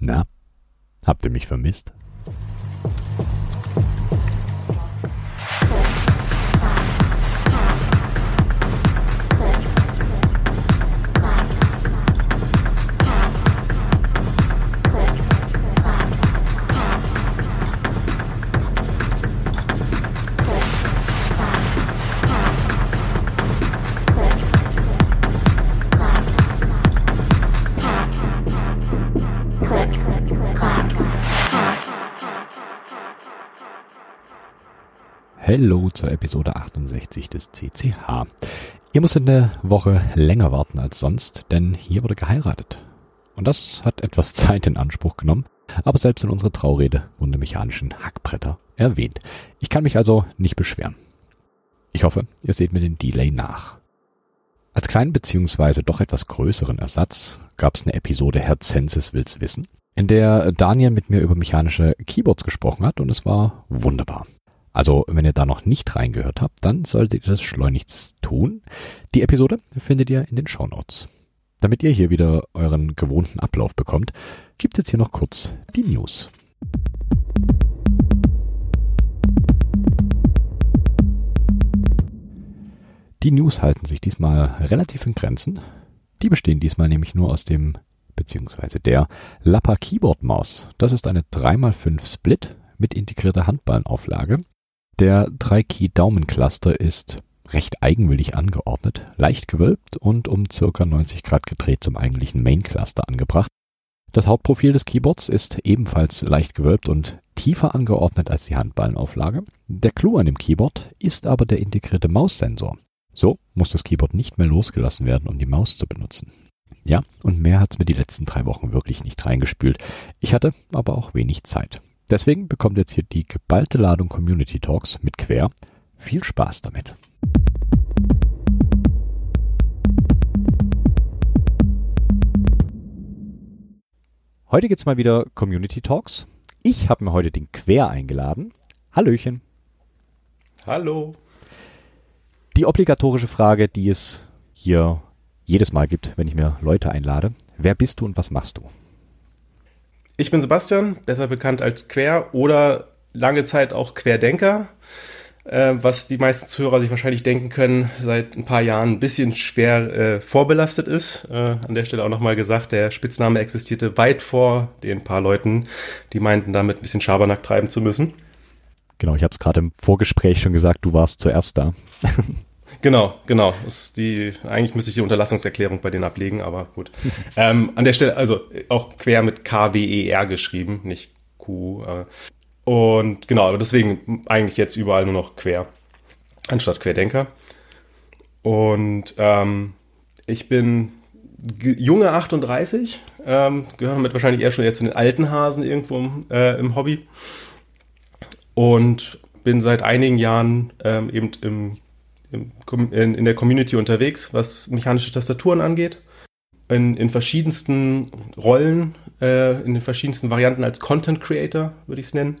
Na, habt ihr mich vermisst? Hallo zur Episode 68 des CCH. Ihr musstet eine Woche länger warten als sonst, denn hier wurde geheiratet. Und das hat etwas Zeit in Anspruch genommen, aber selbst in unserer Traurede wurden die mechanischen Hackbretter erwähnt. Ich kann mich also nicht beschweren. Ich hoffe, ihr seht mir den Delay nach. Als kleinen beziehungsweise doch etwas größeren Ersatz gab es eine Episode Herr Zensis will's wissen, in der Daniel mit mir über mechanische Keyboards gesprochen hat und es war wunderbar. Also, wenn ihr da noch nicht reingehört habt, dann solltet ihr das schleunigst tun. Die Episode findet ihr in den Show Notes. Damit ihr hier wieder euren gewohnten Ablauf bekommt, gibt es hier noch kurz die News. Die News halten sich diesmal relativ in Grenzen. Die bestehen diesmal nämlich nur aus dem beziehungsweise der Lappa Keyboard Maus. Das ist eine 3x5 Split mit integrierter Handballenauflage der 3-Key-Daumencluster ist recht eigenwillig angeordnet, leicht gewölbt und um ca. 90 Grad gedreht zum eigentlichen Main-Cluster angebracht. Das Hauptprofil des Keyboards ist ebenfalls leicht gewölbt und tiefer angeordnet als die Handballenauflage. Der Clou an dem Keyboard ist aber der integrierte Maussensor. So muss das Keyboard nicht mehr losgelassen werden, um die Maus zu benutzen. Ja, und mehr hat's mir die letzten drei Wochen wirklich nicht reingespült. Ich hatte aber auch wenig Zeit. Deswegen bekommt jetzt hier die geballte Ladung Community Talks mit Quer. Viel Spaß damit. Heute gibt's mal wieder Community Talks. Ich habe mir heute den Quer eingeladen. Hallöchen. Hallo. Die obligatorische Frage, die es hier jedes Mal gibt, wenn ich mir Leute einlade. Wer bist du und was machst du? Ich bin Sebastian, besser bekannt als Quer oder lange Zeit auch Querdenker, äh, was die meisten Zuhörer sich wahrscheinlich denken können, seit ein paar Jahren ein bisschen schwer äh, vorbelastet ist. Äh, an der Stelle auch nochmal gesagt, der Spitzname existierte weit vor den paar Leuten, die meinten, damit ein bisschen Schabernack treiben zu müssen. Genau, ich habe es gerade im Vorgespräch schon gesagt, du warst zuerst da. Genau, genau. Ist die, eigentlich müsste ich die Unterlassungserklärung bei denen ablegen, aber gut. ähm, an der Stelle, also auch quer mit K-W-E-R geschrieben, nicht Q. Äh. Und genau, aber deswegen eigentlich jetzt überall nur noch quer, anstatt Querdenker. Und ähm, ich bin junge 38, ähm, gehöre damit wahrscheinlich eher schon eher zu den alten Hasen irgendwo im, äh, im Hobby. Und bin seit einigen Jahren ähm, eben im in, in der Community unterwegs, was mechanische Tastaturen angeht. In, in verschiedensten Rollen, äh, in den verschiedensten Varianten als Content Creator, würde ich es nennen.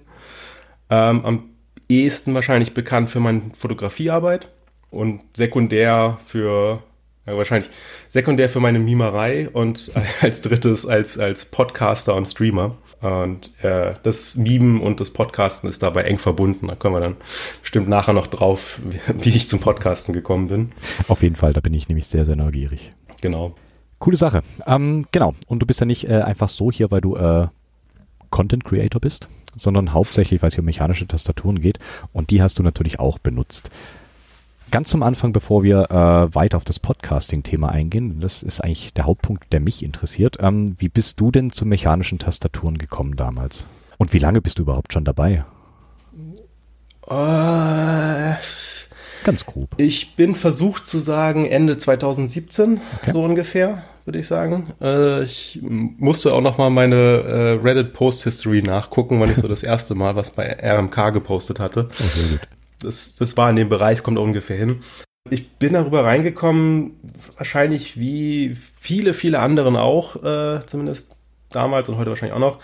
Ähm, am ehesten wahrscheinlich bekannt für meine Fotografiearbeit und sekundär für, ja, wahrscheinlich sekundär für meine Mimerei und als drittes als, als Podcaster und Streamer. Und äh, das Mimen und das Podcasten ist dabei eng verbunden. Da kommen wir dann bestimmt nachher noch drauf, wie, wie ich zum Podcasten gekommen bin. Auf jeden Fall, da bin ich nämlich sehr, sehr neugierig. Genau. Coole Sache. Ähm, genau. Und du bist ja nicht äh, einfach so hier, weil du äh, Content Creator bist, sondern hauptsächlich, weil es hier um mechanische Tastaturen geht. Und die hast du natürlich auch benutzt. Ganz zum Anfang, bevor wir äh, weiter auf das Podcasting-Thema eingehen, das ist eigentlich der Hauptpunkt, der mich interessiert. Ähm, wie bist du denn zu mechanischen Tastaturen gekommen damals? Und wie lange bist du überhaupt schon dabei? Äh, Ganz grob. Ich bin versucht zu sagen Ende 2017, okay. so ungefähr, würde ich sagen. Äh, ich musste auch noch mal meine äh, Reddit-Post-History nachgucken, wann ich so das erste Mal was bei RMK gepostet hatte. Oh, sehr gut das, das war in dem Bereich, kommt ungefähr hin. Ich bin darüber reingekommen, wahrscheinlich wie viele, viele anderen auch, äh, zumindest damals und heute wahrscheinlich auch noch.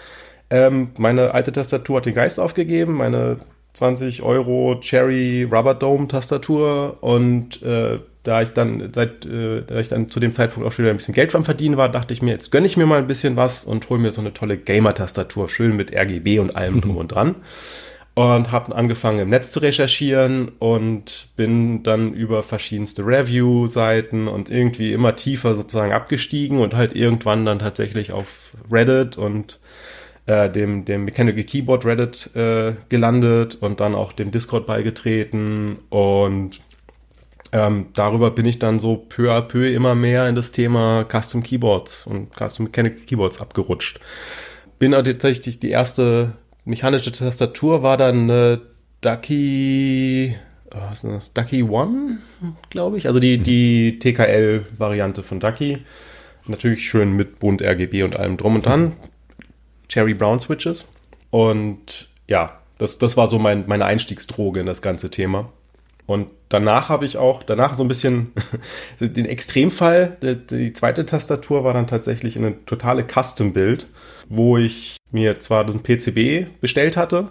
Ähm, meine alte Tastatur hat den Geist aufgegeben, meine 20 Euro Cherry Rubber Dome Tastatur und äh, da ich dann seit, äh, da ich dann zu dem Zeitpunkt auch schon wieder ein bisschen Geld beim Verdienen war, dachte ich mir, jetzt gönne ich mir mal ein bisschen was und hole mir so eine tolle Gamer-Tastatur, schön mit RGB und allem drum und dran. Und habe angefangen im Netz zu recherchieren und bin dann über verschiedenste Review-Seiten und irgendwie immer tiefer sozusagen abgestiegen und halt irgendwann dann tatsächlich auf Reddit und äh, dem, dem Mechanical Keyboard Reddit äh, gelandet und dann auch dem Discord beigetreten und ähm, darüber bin ich dann so peu à peu immer mehr in das Thema Custom Keyboards und Custom Mechanical Keyboards abgerutscht. Bin tatsächlich die erste mechanische Tastatur war dann eine Ducky, oh, was ist das? Ducky One, glaube ich. Also die, die TKL-Variante von Ducky. Natürlich schön mit bunt RGB und allem drum und dran. Cherry Brown Switches. Und ja, das, das war so mein, meine Einstiegsdroge in das ganze Thema. Und danach habe ich auch, danach so ein bisschen den Extremfall, die, die, zweite Tastatur war dann tatsächlich eine totale Custom-Build, wo ich mir zwar den PCB bestellt hatte,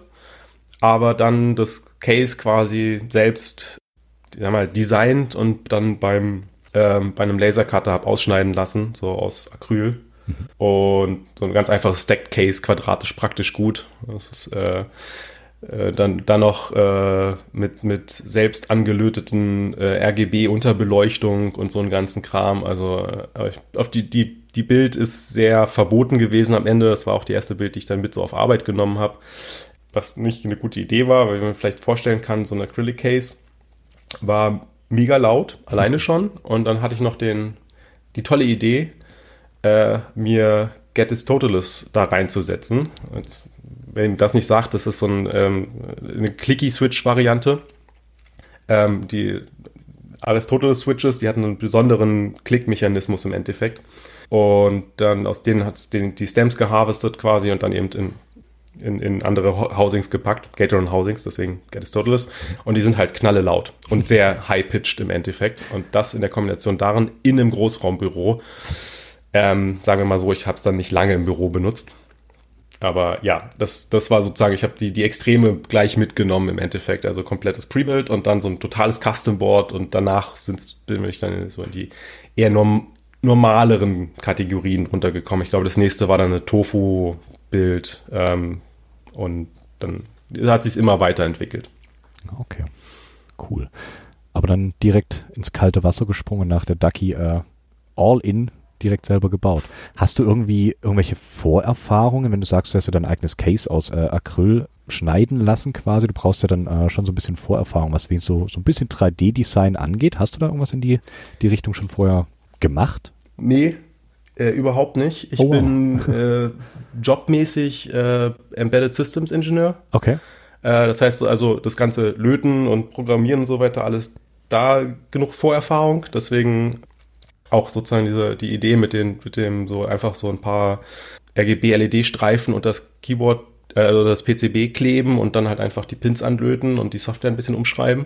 aber dann das Case quasi selbst sag mal, designt und dann beim ähm, bei einem Lasercutter habe ausschneiden lassen, so aus Acryl. Mhm. Und so ein ganz einfaches Stacked Case, quadratisch praktisch gut. Das ist äh, äh, dann, dann noch äh, mit, mit selbst angelöteten äh, RGB-Unterbeleuchtung und so einen ganzen Kram. Also äh, auf die, die, die Bild ist sehr verboten gewesen am Ende. Das war auch die erste Bild, die ich dann mit so auf Arbeit genommen habe. Was nicht eine gute Idee war, weil man vielleicht vorstellen kann, so ein Acrylic Case war mega laut, alleine schon. Und dann hatte ich noch den, die tolle Idee, äh, mir Get is Totalist da reinzusetzen. Jetzt ihm das nicht sagt, das ist so ein, ähm, eine Clicky-Switch-Variante. Ähm, die Aristoteles-Switches, die hatten einen besonderen Klickmechanismus im Endeffekt. Und dann aus denen hat es die Stems geharvestet quasi und dann eben in, in, in andere Housings gepackt, Gateron Housings, deswegen Aristoteles. Und die sind halt knalle laut und sehr high-pitched im Endeffekt. Und das in der Kombination darin in einem Großraumbüro. Ähm, sagen wir mal so, ich habe es dann nicht lange im Büro benutzt aber ja, das, das war sozusagen, ich habe die, die Extreme gleich mitgenommen im Endeffekt. Also komplettes Prebuild und dann so ein totales Custom Board und danach sind, bin ich dann so in die eher norm, normaleren Kategorien runtergekommen. Ich glaube, das nächste war dann eine Tofu-Bild ähm, und dann hat sich immer weiterentwickelt. Okay, cool. Aber dann direkt ins kalte Wasser gesprungen nach der Ducky äh, All-In direkt selber gebaut. Hast du irgendwie irgendwelche Vorerfahrungen, wenn du sagst, du hast ja dein eigenes Case aus äh, Acryl schneiden lassen quasi? Du brauchst ja dann äh, schon so ein bisschen Vorerfahrung, was wie so, so ein bisschen 3D-Design angeht. Hast du da irgendwas in die, die Richtung schon vorher gemacht? Nee, äh, überhaupt nicht. Ich oh, bin äh, jobmäßig äh, Embedded Systems Ingenieur. Okay. Äh, das heißt also das ganze Löten und Programmieren und so weiter, alles da genug Vorerfahrung. Deswegen auch sozusagen diese, die Idee mit, den, mit dem so einfach so ein paar RGB-LED-Streifen und das Keyboard äh, oder das PCB kleben und dann halt einfach die Pins anlöten und die Software ein bisschen umschreiben.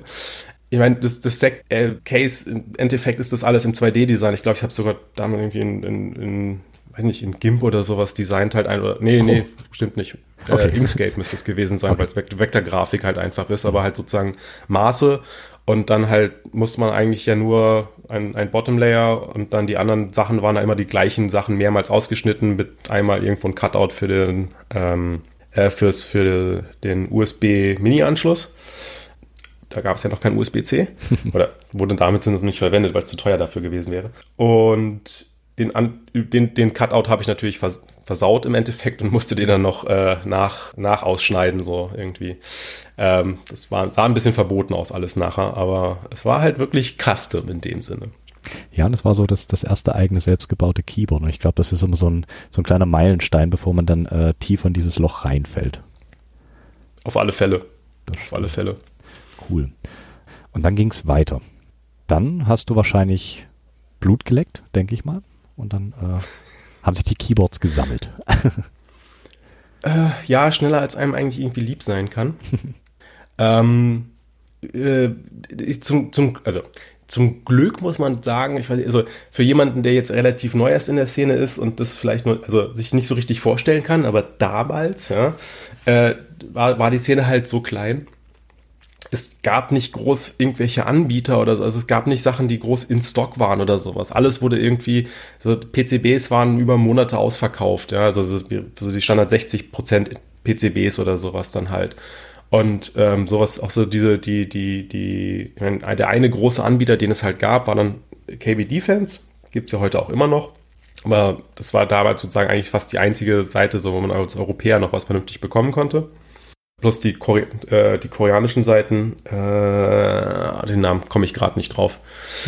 Ich meine, das, das Sec äh, Case, im Endeffekt ist das alles im 2D-Design. Ich glaube, ich habe sogar damals irgendwie in, in, in, weiß nicht, in GIMP oder sowas designt halt ein oder, nee, oh. nee, stimmt nicht. Äh, okay. Äh, Inkscape müsste es gewesen sein, okay. weil es Vektorgrafik halt einfach ist, aber halt sozusagen Maße und dann halt muss man eigentlich ja nur ein, ein Bottom Layer und dann die anderen Sachen waren da immer die gleichen Sachen mehrmals ausgeschnitten mit einmal irgendwo ein Cutout für den, ähm, äh, fürs, für den USB-Mini-Anschluss. Da gab es ja noch kein USB-C. Oder wurde damit zumindest nicht verwendet, weil es zu teuer dafür gewesen wäre. Und den, den, den Cutout habe ich natürlich vers versaut im Endeffekt und musste den dann noch äh, nach, nach ausschneiden, so irgendwie. Ähm, das war, sah ein bisschen verboten aus alles nachher, aber es war halt wirklich Custom in dem Sinne. Ja, und das war so das, das erste eigene selbstgebaute Keyboard. Und ich glaube, das ist immer so ein, so ein kleiner Meilenstein, bevor man dann äh, tiefer in dieses Loch reinfällt. Auf alle Fälle. Auf alle Fälle. Cool. Und dann ging es weiter. Dann hast du wahrscheinlich Blut geleckt, denke ich mal. Und dann äh, haben sich die Keyboards gesammelt. äh, ja, schneller als einem eigentlich irgendwie lieb sein kann. ähm, äh, zum, zum, also zum Glück muss man sagen, ich weiß, also für jemanden, der jetzt relativ neu erst in der Szene ist und das vielleicht nur, also sich nicht so richtig vorstellen kann, aber damals, ja, äh, war, war die Szene halt so klein, es gab nicht groß irgendwelche Anbieter oder so, also es gab nicht Sachen, die groß in Stock waren oder sowas. Alles wurde irgendwie, so PCBs waren über Monate ausverkauft, ja, also so die Standard 60 Prozent PCBs oder sowas dann halt. Und ähm, sowas, auch so diese, die, die, die, der eine große Anbieter, den es halt gab, war dann KB Defense, gibt's ja heute auch immer noch. Aber das war damals sozusagen eigentlich fast die einzige Seite, so wo man als Europäer noch was vernünftig bekommen konnte. Plus die, Kore äh, die koreanischen Seiten, äh, den Namen komme ich gerade nicht drauf.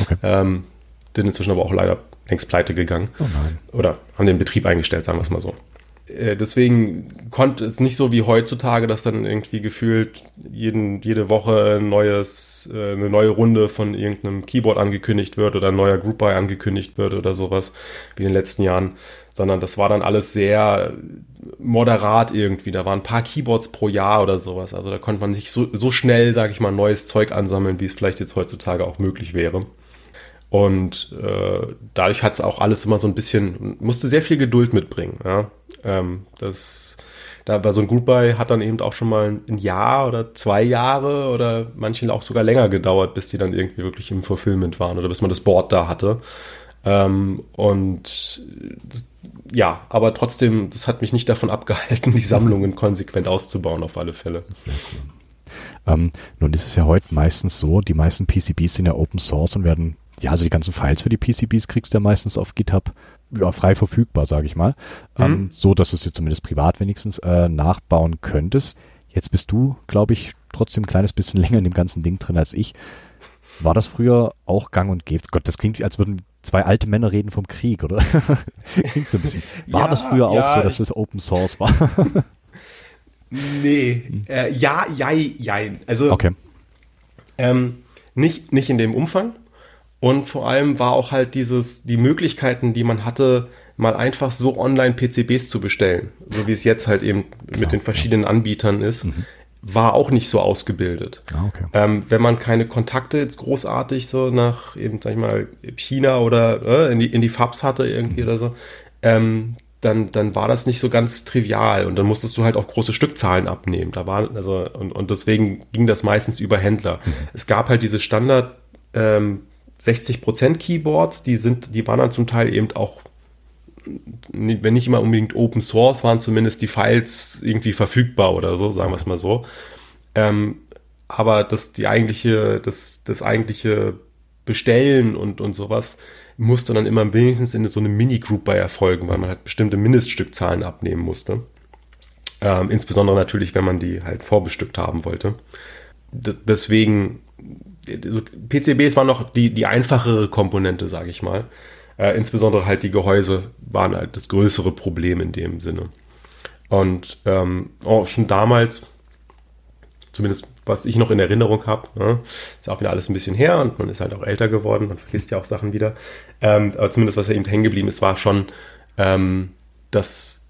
Okay. Ähm, sind inzwischen aber auch leider längst pleite gegangen. Oh. Oder haben den Betrieb eingestellt, sagen wir es mal so. Äh, deswegen konnte es nicht so wie heutzutage, dass dann irgendwie gefühlt jeden, jede Woche ein neues, äh, eine neue Runde von irgendeinem Keyboard angekündigt wird oder ein neuer Group Buy angekündigt wird oder sowas, wie in den letzten Jahren, sondern das war dann alles sehr moderat irgendwie. Da waren ein paar Keyboards pro Jahr oder sowas. Also da konnte man nicht so, so schnell, sage ich mal, neues Zeug ansammeln, wie es vielleicht jetzt heutzutage auch möglich wäre. Und äh, dadurch hat es auch alles immer so ein bisschen, musste sehr viel Geduld mitbringen. Ja? Ähm, das, da war so ein Goodbye hat dann eben auch schon mal ein Jahr oder zwei Jahre oder manchen auch sogar länger gedauert, bis die dann irgendwie wirklich im Fulfillment waren oder bis man das Board da hatte. Ähm, und ja, aber trotzdem, das hat mich nicht davon abgehalten, die Sammlungen konsequent auszubauen, auf alle Fälle. Sehr cool. Ähm, nun ist es ja heute meistens so, die meisten PCBs sind ja Open Source und werden ja, also die ganzen Files für die PCBs kriegst du ja meistens auf GitHub ja, frei verfügbar, sage ich mal. Mhm. Ähm, so, dass du es dir zumindest privat wenigstens äh, nachbauen könntest. Jetzt bist du, glaube ich, trotzdem ein kleines bisschen länger in dem ganzen Ding drin als ich. War das früher auch gang und gäbe? Gott, das klingt, als würden zwei alte Männer reden vom Krieg, oder? klingt so ein bisschen. War ja, das früher auch ja, so, dass das Open Source war? nee. Hm. Äh, ja, ja, ja. Also, okay. ähm, nicht, nicht in dem Umfang. Und vor allem war auch halt dieses, die Möglichkeiten, die man hatte, mal einfach so online PCBs zu bestellen, so wie es jetzt halt eben Klar, mit den verschiedenen Anbietern ist, mhm. War auch nicht so ausgebildet. Ah, okay. ähm, wenn man keine Kontakte jetzt großartig so nach eben, sag ich mal, China oder äh, in, die, in die Fabs hatte irgendwie mhm. oder so, ähm, dann, dann war das nicht so ganz trivial und dann musstest du halt auch große Stückzahlen abnehmen. Da war, also, und, und deswegen ging das meistens über Händler. Mhm. Es gab halt diese Standard, ähm, 60% Keyboards, die sind, die waren dann zum Teil eben auch, wenn nicht immer unbedingt Open Source, waren zumindest die Files irgendwie verfügbar oder so, sagen wir es mal so. Ähm, aber das, die eigentliche, das, das eigentliche Bestellen und, und sowas musste dann immer wenigstens in so eine Mini-Group bei erfolgen, weil man halt bestimmte Mindeststückzahlen abnehmen musste. Ähm, insbesondere natürlich, wenn man die halt vorbestückt haben wollte. D deswegen PCBs waren noch die, die einfachere Komponente, sage ich mal. Äh, insbesondere halt die Gehäuse waren halt das größere Problem in dem Sinne. Und ähm, auch schon damals, zumindest was ich noch in Erinnerung habe, ne, ist auch wieder alles ein bisschen her und man ist halt auch älter geworden, man vergisst ja auch Sachen wieder. Ähm, aber zumindest was ja eben hängen geblieben ist, war schon, ähm, dass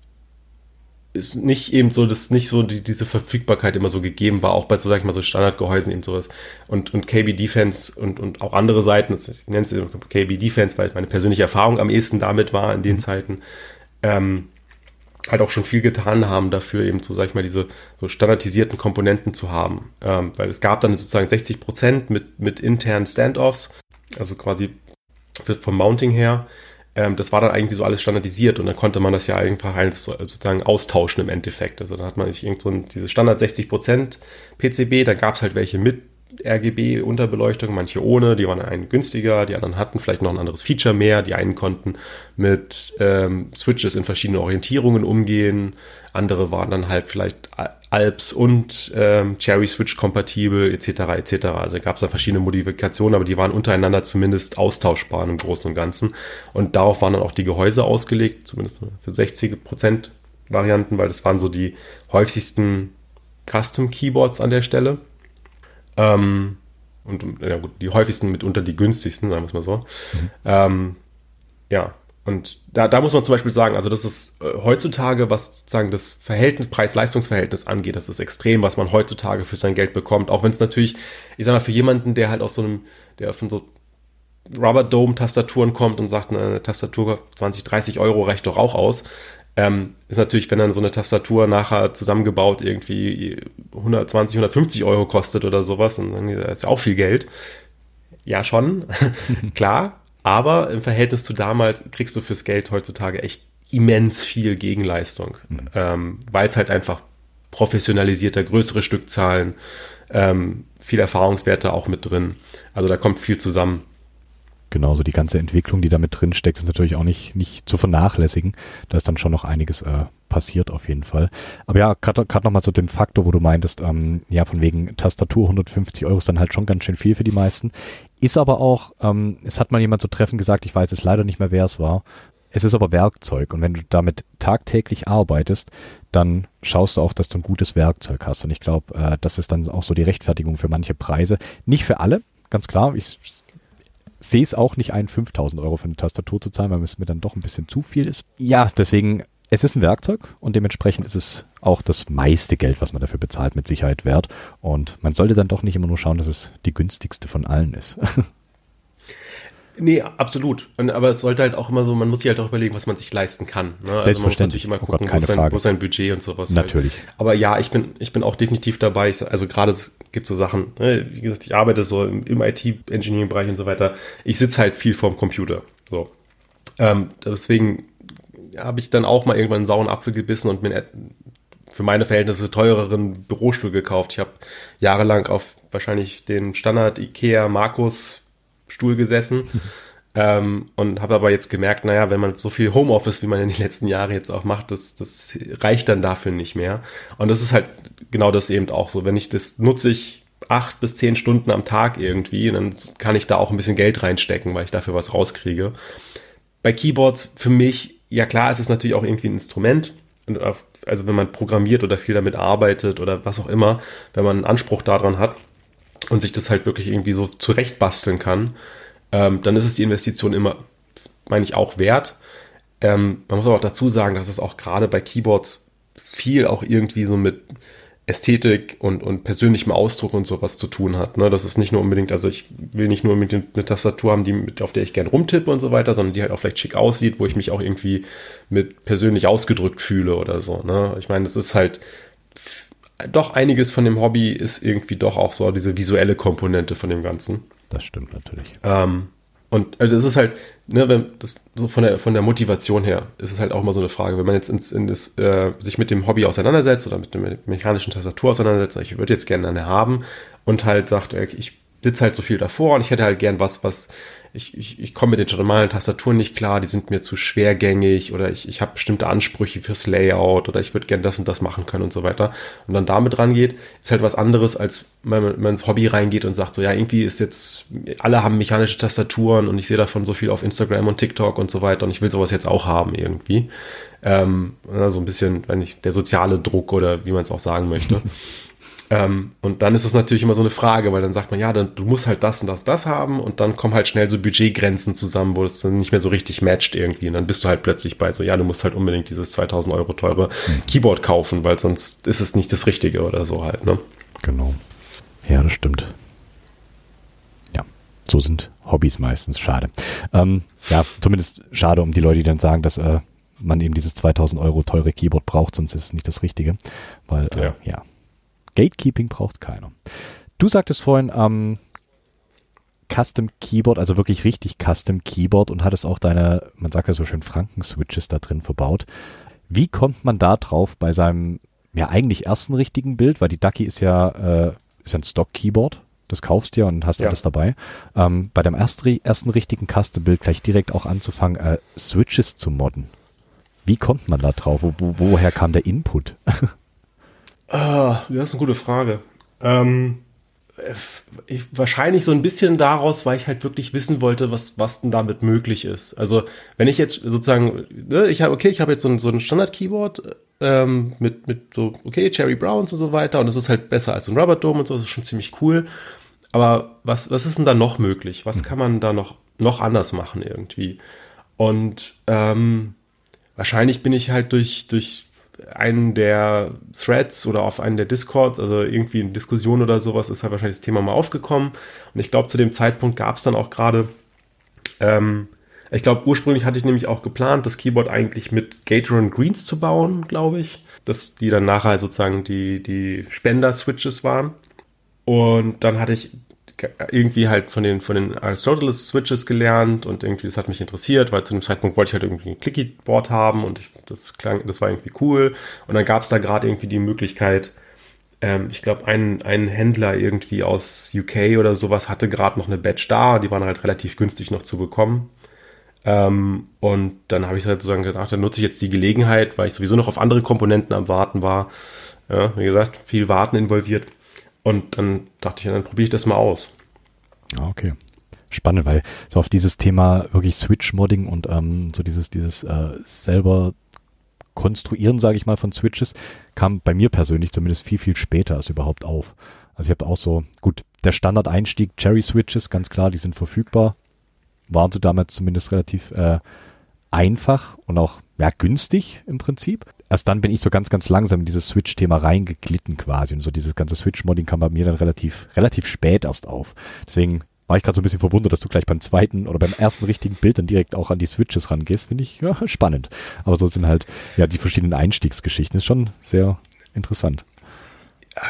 ist nicht eben so, dass nicht so die, diese Verfügbarkeit immer so gegeben war, auch bei so, sag ich mal, so Standardgehäusen eben sowas. Und, und KB Defense und, und auch andere Seiten, ich nenne es KB Defense, weil meine persönliche Erfahrung am ehesten damit war in den mhm. Zeiten, ähm, halt auch schon viel getan haben dafür, eben so, sag ich mal, diese so standardisierten Komponenten zu haben. Ähm, weil es gab dann sozusagen 60 Prozent mit, mit internen Standoffs, also quasi vom Mounting her, ähm, das war dann eigentlich so alles standardisiert und dann konnte man das ja einfach sozusagen austauschen im Endeffekt. Also dann hat man sich irgend so ein, diese Standard 60% PCB, da gab es halt welche mit RGB-Unterbeleuchtung, manche ohne, die waren einen günstiger, die anderen hatten vielleicht noch ein anderes Feature mehr, die einen konnten mit ähm, Switches in verschiedene Orientierungen umgehen, andere waren dann halt vielleicht Alps und ähm, Cherry Switch kompatibel etc. etc. Also gab es da verschiedene Modifikationen, aber die waren untereinander zumindest austauschbar im Großen und Ganzen. Und darauf waren dann auch die Gehäuse ausgelegt, zumindest für 60 Prozent Varianten, weil das waren so die häufigsten Custom Keyboards an der Stelle. Ähm, und ja gut, die häufigsten mitunter die günstigsten, sagen wir es mal so. Mhm. Ähm, ja, und da, da muss man zum Beispiel sagen, also das ist äh, heutzutage, was sozusagen das Verhältnis, Preis-Leistungs-Verhältnis angeht, das ist extrem, was man heutzutage für sein Geld bekommt. Auch wenn es natürlich, ich sag mal, für jemanden, der halt aus so einem, der von so Rubber Dome Tastaturen kommt und sagt, eine Tastatur 20, 30 Euro reicht doch auch aus, Ähm, ist natürlich, wenn dann so eine Tastatur nachher zusammengebaut irgendwie 120, 150 Euro kostet oder sowas, dann ist ja auch viel Geld. Ja, schon, klar. Aber im Verhältnis zu damals kriegst du fürs Geld heutzutage echt immens viel Gegenleistung, mhm. ähm, weil es halt einfach professionalisierter, größere Stückzahlen, ähm, viel Erfahrungswerte auch mit drin. Also da kommt viel zusammen. Genauso die ganze Entwicklung, die da mit drin steckt, ist natürlich auch nicht, nicht zu vernachlässigen. Da ist dann schon noch einiges äh, passiert auf jeden Fall. Aber ja, gerade nochmal zu dem Faktor, wo du meintest, ähm, ja, von wegen Tastatur 150 Euro ist dann halt schon ganz schön viel für die meisten. Ist aber auch, ähm, es hat mal jemand zu treffen gesagt, ich weiß es leider nicht mehr, wer es war. Es ist aber Werkzeug und wenn du damit tagtäglich arbeitest, dann schaust du auch, dass du ein gutes Werkzeug hast. Und ich glaube, äh, das ist dann auch so die Rechtfertigung für manche Preise. Nicht für alle, ganz klar. Ich sehe es auch nicht ein, 5000 Euro für eine Tastatur zu zahlen, weil es mir dann doch ein bisschen zu viel ist. Ja, deswegen, es ist ein Werkzeug und dementsprechend ist es auch das meiste Geld, was man dafür bezahlt, mit Sicherheit wert. Und man sollte dann doch nicht immer nur schauen, dass es die günstigste von allen ist. Nee, absolut. Und, aber es sollte halt auch immer so, man muss sich halt auch überlegen, was man sich leisten kann. Ne? Also man muss natürlich immer gucken, oh Gott, wo, sein, wo sein Budget und sowas. Halt. Natürlich. Halt. Aber ja, ich bin, ich bin auch definitiv dabei. Ich, also gerade es gibt so Sachen, ne? wie gesagt, ich arbeite so im, im IT-Engineering-Bereich und so weiter. Ich sitze halt viel vorm Computer. So. Ähm, deswegen habe ich dann auch mal irgendwann einen sauren Apfel gebissen und mir für meine Verhältnisse teureren Bürostuhl gekauft. Ich habe jahrelang auf wahrscheinlich den Standard Ikea Markus Stuhl gesessen. ähm, und habe aber jetzt gemerkt, naja, wenn man so viel Homeoffice, wie man in den letzten Jahren jetzt auch macht, das, das reicht dann dafür nicht mehr. Und das ist halt genau das eben auch so. Wenn ich das nutze ich acht bis zehn Stunden am Tag irgendwie, dann kann ich da auch ein bisschen Geld reinstecken, weil ich dafür was rauskriege. Bei Keyboards für mich, ja klar, es ist natürlich auch irgendwie ein Instrument. Also wenn man programmiert oder viel damit arbeitet oder was auch immer, wenn man einen Anspruch daran hat, und sich das halt wirklich irgendwie so zurechtbasteln kann, ähm, dann ist es die Investition immer, meine ich, auch wert. Ähm, man muss aber auch dazu sagen, dass es auch gerade bei Keyboards viel auch irgendwie so mit Ästhetik und, und persönlichem Ausdruck und sowas zu tun hat. Ne? Das ist nicht nur unbedingt, also ich will nicht nur mit eine Tastatur haben, die, mit, auf der ich gern rumtippe und so weiter, sondern die halt auch vielleicht schick aussieht, wo ich mich auch irgendwie mit persönlich ausgedrückt fühle oder so. Ne? Ich meine, es ist halt doch einiges von dem Hobby ist irgendwie doch auch so diese visuelle Komponente von dem Ganzen. Das stimmt natürlich. Ähm, und also das ist halt, ne, wenn das so von der von der Motivation her ist es halt auch immer so eine Frage, wenn man jetzt ins, in das, äh, sich mit dem Hobby auseinandersetzt oder mit der mechanischen Tastatur auseinandersetzt, ich würde jetzt gerne eine haben und halt sagt, ich sitze halt so viel davor und ich hätte halt gern was, was ich, ich, ich komme mit den normalen Tastaturen nicht klar, die sind mir zu schwergängig oder ich, ich habe bestimmte Ansprüche fürs Layout oder ich würde gern das und das machen können und so weiter. Und dann damit rangeht, ist halt was anderes, als wenn man, ins Hobby reingeht und sagt, so ja, irgendwie ist jetzt, alle haben mechanische Tastaturen und ich sehe davon so viel auf Instagram und TikTok und so weiter und ich will sowas jetzt auch haben irgendwie. Ähm, so ein bisschen, wenn ich, der soziale Druck oder wie man es auch sagen möchte. Ähm, und dann ist es natürlich immer so eine Frage, weil dann sagt man, ja, dann, du musst halt das und das, das haben und dann kommen halt schnell so Budgetgrenzen zusammen, wo es dann nicht mehr so richtig matcht irgendwie. Und dann bist du halt plötzlich bei so, ja, du musst halt unbedingt dieses 2000 Euro teure mhm. Keyboard kaufen, weil sonst ist es nicht das Richtige oder so halt, ne? Genau. Ja, das stimmt. Ja, so sind Hobbys meistens. Schade. Ähm, ja, zumindest schade um die Leute, die dann sagen, dass äh, man eben dieses 2000 Euro teure Keyboard braucht, sonst ist es nicht das Richtige. Weil, äh, ja. ja Gatekeeping braucht keiner. Du sagtest vorhin, ähm, Custom Keyboard, also wirklich richtig Custom Keyboard und hattest auch deine, man sagt ja so schön Franken-Switches da drin verbaut. Wie kommt man da drauf bei seinem, ja eigentlich ersten richtigen Bild, weil die Ducky ist ja, äh, ist ein Stock-Keyboard, das kaufst du ja und hast ja. alles dabei. Ähm, bei deinem ersten, ersten richtigen Custom-Bild gleich direkt auch anzufangen, äh, Switches zu modden. Wie kommt man da drauf? Wo, wo, woher kam der Input? Ah, das ist eine gute Frage. Ähm, ich, wahrscheinlich so ein bisschen daraus, weil ich halt wirklich wissen wollte, was, was denn damit möglich ist. Also, wenn ich jetzt sozusagen, ne, ich habe, okay, ich habe jetzt so ein, so ein Standard-Keyboard ähm, mit, mit so, okay, Cherry Browns und so weiter und das ist halt besser als ein Rubber Dome und so, das ist schon ziemlich cool. Aber was, was ist denn da noch möglich? Was kann man da noch, noch anders machen irgendwie? Und ähm, wahrscheinlich bin ich halt durch, durch einen der Threads oder auf einen der Discords, also irgendwie in Diskussion oder sowas, ist halt wahrscheinlich das Thema mal aufgekommen. Und ich glaube, zu dem Zeitpunkt gab es dann auch gerade ähm, Ich glaube, ursprünglich hatte ich nämlich auch geplant, das Keyboard eigentlich mit Gateron Greens zu bauen, glaube ich. Dass die dann nachher sozusagen die, die Spender-Switches waren. Und dann hatte ich irgendwie halt von den, von den Aristoteles Switches gelernt und irgendwie das hat mich interessiert, weil zu dem Zeitpunkt wollte ich halt irgendwie ein Clicky-Board haben und ich, das klang, das war irgendwie cool. Und dann gab es da gerade irgendwie die Möglichkeit, ähm, ich glaube, ein, ein Händler irgendwie aus UK oder sowas hatte gerade noch eine Badge da, die waren halt relativ günstig noch zu bekommen. Ähm, und dann habe ich halt sozusagen gedacht, dann nutze ich jetzt die Gelegenheit, weil ich sowieso noch auf andere Komponenten am Warten war. Ja, wie gesagt, viel Warten involviert. Und dann dachte ich, dann probiere ich das mal aus. Ah, okay. Spannend, weil so auf dieses Thema wirklich Switch-Modding und ähm, so dieses, dieses äh, selber Konstruieren, sage ich mal, von Switches kam bei mir persönlich zumindest viel, viel später als überhaupt auf. Also ich habe auch so, gut, der Standard-Einstieg Cherry-Switches, ganz klar, die sind verfügbar. Waren sie damals zumindest relativ äh, einfach und auch ja, günstig im Prinzip erst dann bin ich so ganz, ganz langsam in dieses Switch-Thema reingeglitten quasi. Und so dieses ganze Switch-Modding kam bei mir dann relativ, relativ spät erst auf. Deswegen war ich gerade so ein bisschen verwundert, dass du gleich beim zweiten oder beim ersten richtigen Bild dann direkt auch an die Switches rangehst. Finde ich ja, spannend. Aber so sind halt ja die verschiedenen Einstiegsgeschichten. Ist schon sehr interessant.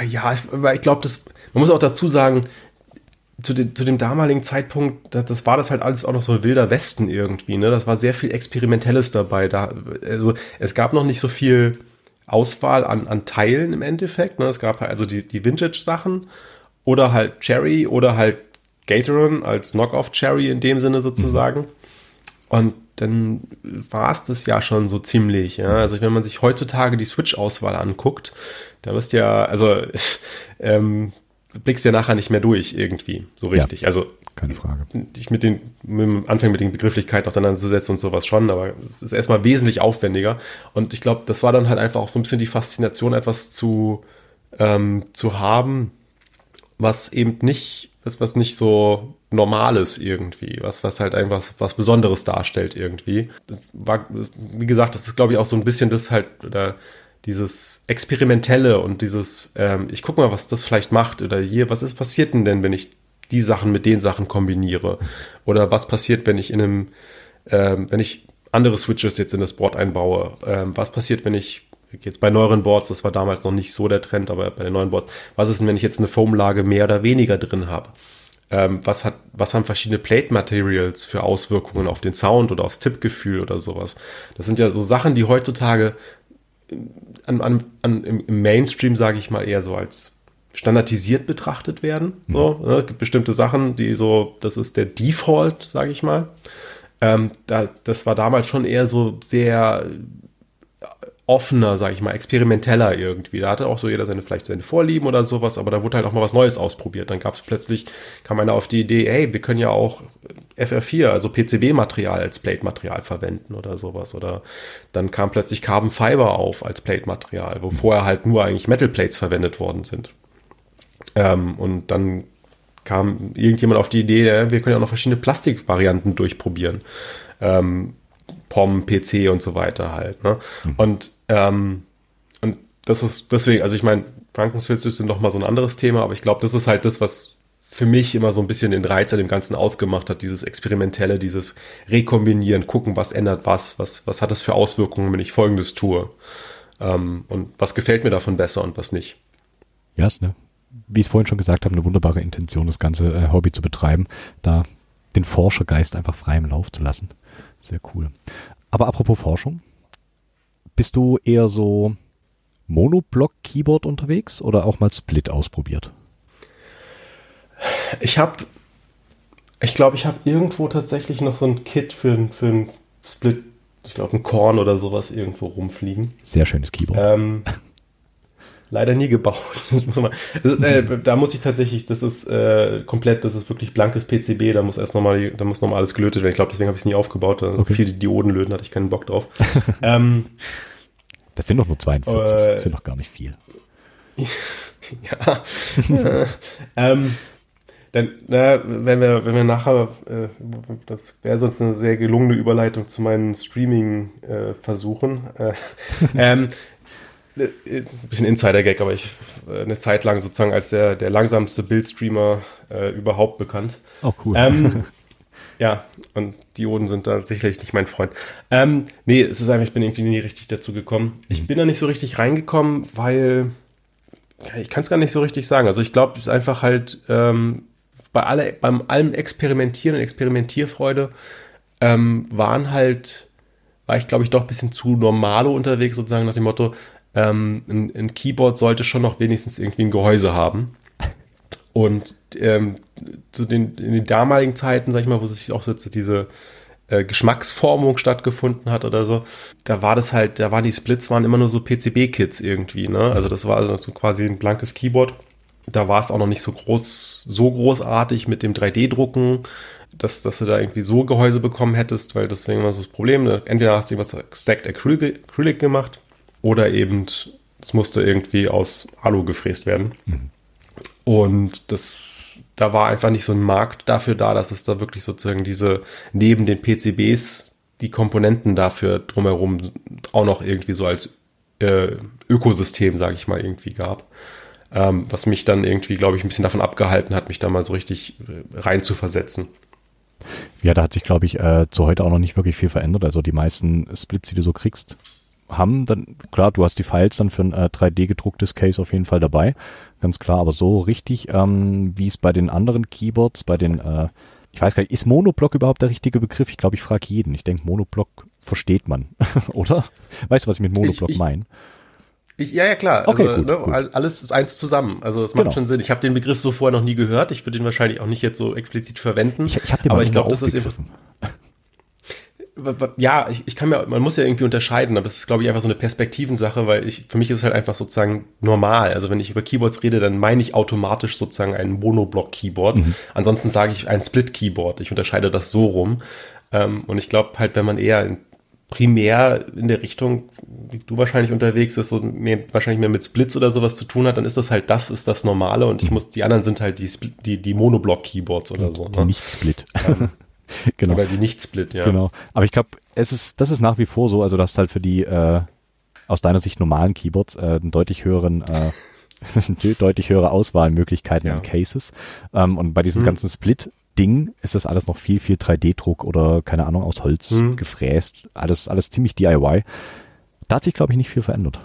Ja, ich, glaube, das, man muss auch dazu sagen, zu, den, zu dem damaligen Zeitpunkt, das, das, war das halt alles auch noch so wilder Westen irgendwie, ne? Das war sehr viel Experimentelles dabei. Da, also es gab noch nicht so viel Auswahl an, an Teilen im Endeffekt. Ne? Es gab halt also die, die Vintage-Sachen oder halt Cherry oder halt Gatoron als Knockoff Cherry in dem Sinne sozusagen. Mhm. Und dann war es das ja schon so ziemlich. Ja? Also wenn man sich heutzutage die Switch-Auswahl anguckt, da wirst ja, also ähm, blickst ja nachher nicht mehr durch irgendwie, so richtig. Ja, also keine Frage. Dich mit den, mit dem Anfang mit den Begrifflichkeiten auseinanderzusetzen und sowas schon, aber es ist erstmal wesentlich aufwendiger. Und ich glaube, das war dann halt einfach auch so ein bisschen die Faszination, etwas zu, ähm, zu haben, was eben nicht, das, was nicht so normal ist irgendwie, was, was halt einfach was Besonderes darstellt irgendwie. War, wie gesagt, das ist, glaube ich, auch so ein bisschen das halt, oder dieses Experimentelle und dieses, ähm, ich guck mal, was das vielleicht macht oder hier, was ist passiert denn, denn wenn ich die Sachen mit den Sachen kombiniere? Oder was passiert, wenn ich in einem, ähm, wenn ich andere Switches jetzt in das Board einbaue? Ähm, was passiert, wenn ich jetzt bei neueren Boards, das war damals noch nicht so der Trend, aber bei den neuen Boards, was ist denn, wenn ich jetzt eine Foamlage mehr oder weniger drin habe? Ähm, was hat, was haben verschiedene Plate Materials für Auswirkungen auf den Sound oder aufs Tippgefühl oder sowas? Das sind ja so Sachen, die heutzutage an, an, an, im, Mainstream, sage ich mal, eher so als standardisiert betrachtet werden. Mhm. So, ne? Es gibt bestimmte Sachen, die so, das ist der Default, sage ich mal. Ähm, da, das war damals schon eher so sehr offener, sage ich mal, experimenteller irgendwie. Da hatte auch so jeder seine vielleicht seine Vorlieben oder sowas, aber da wurde halt auch mal was Neues ausprobiert. Dann gab es plötzlich, kam einer auf die Idee, hey, wir können ja auch FR4, also PCB-Material als Plate-Material verwenden oder sowas. Oder dann kam plötzlich Carbon Fiber auf als Plate-Material, wo vorher halt nur eigentlich Metal-Plates verwendet worden sind. Ähm, und dann kam irgendjemand auf die Idee, wir können ja auch noch verschiedene Plastikvarianten durchprobieren. Ähm, POM, PC und so weiter halt. Ne? Mhm. Und, ähm, und das ist deswegen, also ich meine, Frankenfilze sind nochmal so ein anderes Thema, aber ich glaube, das ist halt das, was für mich immer so ein bisschen den Reiz an dem Ganzen ausgemacht hat, dieses Experimentelle, dieses Rekombinieren, gucken, was ändert was, was, was hat das für Auswirkungen, wenn ich Folgendes tue. Ähm, und was gefällt mir davon besser und was nicht. Ja, ist ne, wie ich es vorhin schon gesagt habe, eine wunderbare Intention, das ganze äh, Hobby zu betreiben, da den Forschergeist einfach frei im Lauf zu lassen. Sehr cool. Aber apropos Forschung, bist du eher so Monoblock-Keyboard unterwegs oder auch mal Split ausprobiert? Ich habe, ich glaube, ich habe irgendwo tatsächlich noch so ein Kit für, für ein Split, ich glaube, ein Korn oder sowas irgendwo rumfliegen. Sehr schönes Keyboard. Ähm, leider nie gebaut. das, äh, da muss ich tatsächlich, das ist äh, komplett, das ist wirklich blankes PCB, da muss erst nochmal, da muss nochmal alles gelötet werden. Ich glaube, deswegen habe ich es nie aufgebaut. Da okay. viele Dioden löten, hatte ich keinen Bock drauf. ähm, das sind doch nur 42, äh, das sind doch gar nicht viel. ja. ähm, dann, na, wenn wir, wenn wir nachher, äh, das wäre sonst eine sehr gelungene Überleitung zu meinen Streaming-Versuchen. Äh, ähm, ein äh, bisschen Insider-Gag, aber ich äh, eine Zeit lang sozusagen als der, der langsamste Bildstreamer äh, überhaupt bekannt. Oh, cool. Ähm, Ja, und Dioden sind da sicherlich nicht mein Freund. Ähm, nee, es ist einfach, ich bin irgendwie nie richtig dazu gekommen. Ich bin da nicht so richtig reingekommen, weil ich kann es gar nicht so richtig sagen. Also ich glaube, es ist einfach halt ähm, bei alle, beim allem Experimentieren und Experimentierfreude ähm, waren halt, war ich glaube ich doch ein bisschen zu normalo unterwegs, sozusagen nach dem Motto, ähm, ein, ein Keyboard sollte schon noch wenigstens irgendwie ein Gehäuse haben. Und ähm, zu den, in den damaligen Zeiten, sag ich mal, wo sich auch so diese äh, Geschmacksformung stattgefunden hat oder so, da war das halt, da waren die Splits waren immer nur so PCB-Kits irgendwie, ne? Also das war also so quasi ein blankes Keyboard. Da war es auch noch nicht so groß, so großartig mit dem 3D-Drucken, dass, dass du da irgendwie so Gehäuse bekommen hättest, weil deswegen war so das Problem. Ne? Entweder hast du was Stacked Acrylic, Acrylic gemacht oder eben es musste irgendwie aus Alu gefräst werden. Mhm. Und das, da war einfach nicht so ein Markt dafür da, dass es da wirklich sozusagen diese, neben den PCBs, die Komponenten dafür drumherum auch noch irgendwie so als äh, Ökosystem, sage ich mal, irgendwie gab. Ähm, was mich dann irgendwie, glaube ich, ein bisschen davon abgehalten hat, mich da mal so richtig äh, rein zu versetzen. Ja, da hat sich, glaube ich, äh, zu heute auch noch nicht wirklich viel verändert. Also die meisten Splits, die du so kriegst, haben dann, klar, du hast die Files dann für ein äh, 3D gedrucktes Case auf jeden Fall dabei, ganz klar, aber so richtig, ähm, wie es bei den anderen Keyboards, bei den, äh, ich weiß gar nicht, ist Monoblock überhaupt der richtige Begriff? Ich glaube, ich frage jeden. Ich denke, Monoblock versteht man, oder? Weißt du, was ich mit Monoblock meine? ja, ja, klar. Okay, also, gut, ne, gut. alles ist eins zusammen. Also es macht Genau. schon Sinn. Ich habe den Begriff so vorher noch nie gehört. Ich würde ihn wahrscheinlich auch nicht jetzt so explizit verwenden. Ich, ich habe den aber ich glaube, das ist aufgegriffen. Ja, ich, ich kann mir, man muss ja irgendwie unterscheiden, aber es ist, glaube ich, einfach so eine Perspektivensache, weil ich, für mich ist es halt einfach sozusagen normal. Also wenn ich über Keyboards rede, dann meine ich automatisch sozusagen ein Monoblock-Keyboard. Mhm. Ansonsten sage ich ein Split-Keyboard. Ich unterscheide das so rum. Ähm, und ich glaube halt, wenn man eher in, primär in der Richtung, wie du wahrscheinlich unterwegs ist, so mehr, wahrscheinlich mehr mit Splits oder sowas zu tun hat, dann ist das halt, das ist das Normale und ich muss, die anderen sind halt die, die, die Monoblock-Keyboards oder so. Die Ne? Nicht-Split. Ähm, genau. Oder die Nicht-Split, ja. Genau. Aber ich glaube, es ist, das ist nach wie vor so, also dass halt für die äh, aus deiner Sicht normalen Keyboards äh, einen deutlich höheren äh, deutlich höhere Auswahlmöglichkeiten Ja. an Cases. Ähm, und bei diesem Mhm. ganzen Split-Ding ist das alles noch viel, viel 3D-Druck oder keine Ahnung, aus Holz Mhm. gefräst. Alles, alles ziemlich DIY. Da hat sich, glaube ich, nicht viel verändert.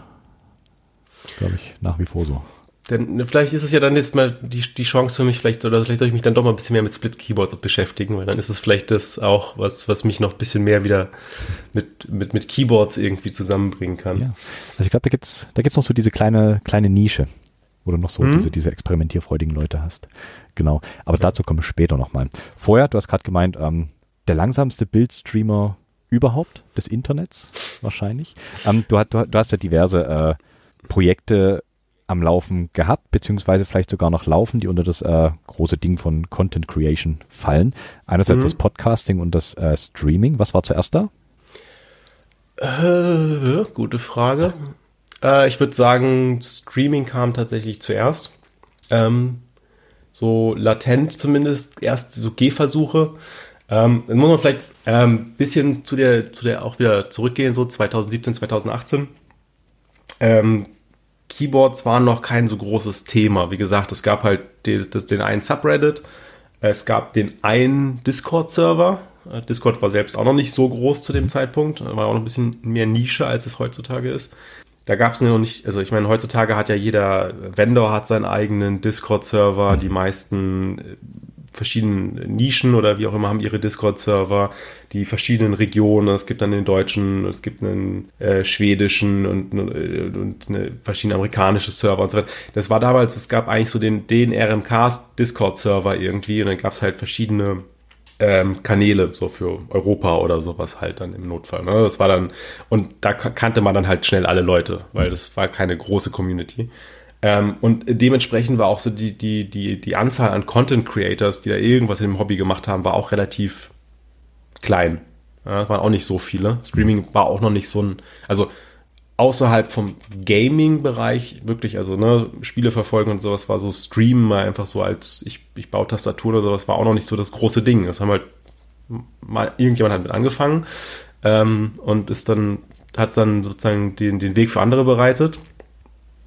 Glaube ich, nach wie vor so. Denn ne, vielleicht ist es ja dann jetzt mal die, die Chance für mich, vielleicht, oder vielleicht soll ich mich dann doch mal ein bisschen mehr mit Split-Keyboards beschäftigen, weil dann ist es vielleicht das auch, was, was mich noch ein bisschen mehr wieder mit, mit, mit Keyboards irgendwie zusammenbringen kann. Ja. Also ich glaube, da gibt's da gibt's noch so diese kleine, kleine Nische, wo du noch so Mhm. diese, diese experimentierfreudigen Leute hast. Genau. Aber dazu kommen wir später nochmal. Vorher, du hast gerade gemeint, ähm, der langsamste Bildstreamer überhaupt des Internets, wahrscheinlich. Ähm, du, hast, du, du hast ja diverse äh, Projekte am Laufen gehabt, beziehungsweise vielleicht sogar noch laufen, die unter das äh, große Ding von Content Creation fallen. Einerseits Mhm. das Podcasting und das äh, Streaming. Was war zuerst da? Äh, gute Frage. Äh, ich würde sagen, Streaming kam tatsächlich zuerst. Ähm, so latent zumindest, erst so Gehversuche. Ähm, dann muss man vielleicht ein ähm, bisschen zu der, zu der auch wieder zurückgehen, so 2017, 2018. Ähm, Keyboards waren noch kein so großes Thema. Wie gesagt, es gab halt die, das, den einen Subreddit, es gab den einen Discord-Server. Äh, Discord war selbst auch noch nicht so groß zu dem Zeitpunkt, war auch noch ein bisschen mehr Nische, als es heutzutage ist. Da gab es noch nicht, also ich meine, heutzutage hat ja jeder Vendor hat seinen eigenen Discord-Server, die meisten äh, verschiedenen Nischen oder wie auch immer haben ihre Discord-Server, die verschiedenen Regionen. Es gibt dann den deutschen, es gibt einen äh, schwedischen und, äh, und eine verschiedene amerikanische Server und so weiter. Das war damals, es gab eigentlich so den, den RMK Discord-Server irgendwie und dann gab es halt verschiedene ähm, Kanäle so für Europa oder sowas halt dann im Notfall. Ne? Das war dann, und da ka- kannte man dann halt schnell alle Leute, weil das war keine große Community. Ähm, und dementsprechend war auch so die, die, die, die Anzahl an Content Creators, die da irgendwas in dem Hobby gemacht haben, war auch relativ klein. Ja, waren auch nicht so viele. Streaming war auch noch nicht so ein, also außerhalb vom Gaming-Bereich wirklich, also ne, Spiele verfolgen und sowas war so Streamen mal einfach so als ich, ich baue Tastaturen oder sowas, war auch noch nicht so das große Ding. Das haben halt mal irgendjemand hat mit angefangen ähm, und ist dann, hat dann sozusagen den, den Weg für andere bereitet.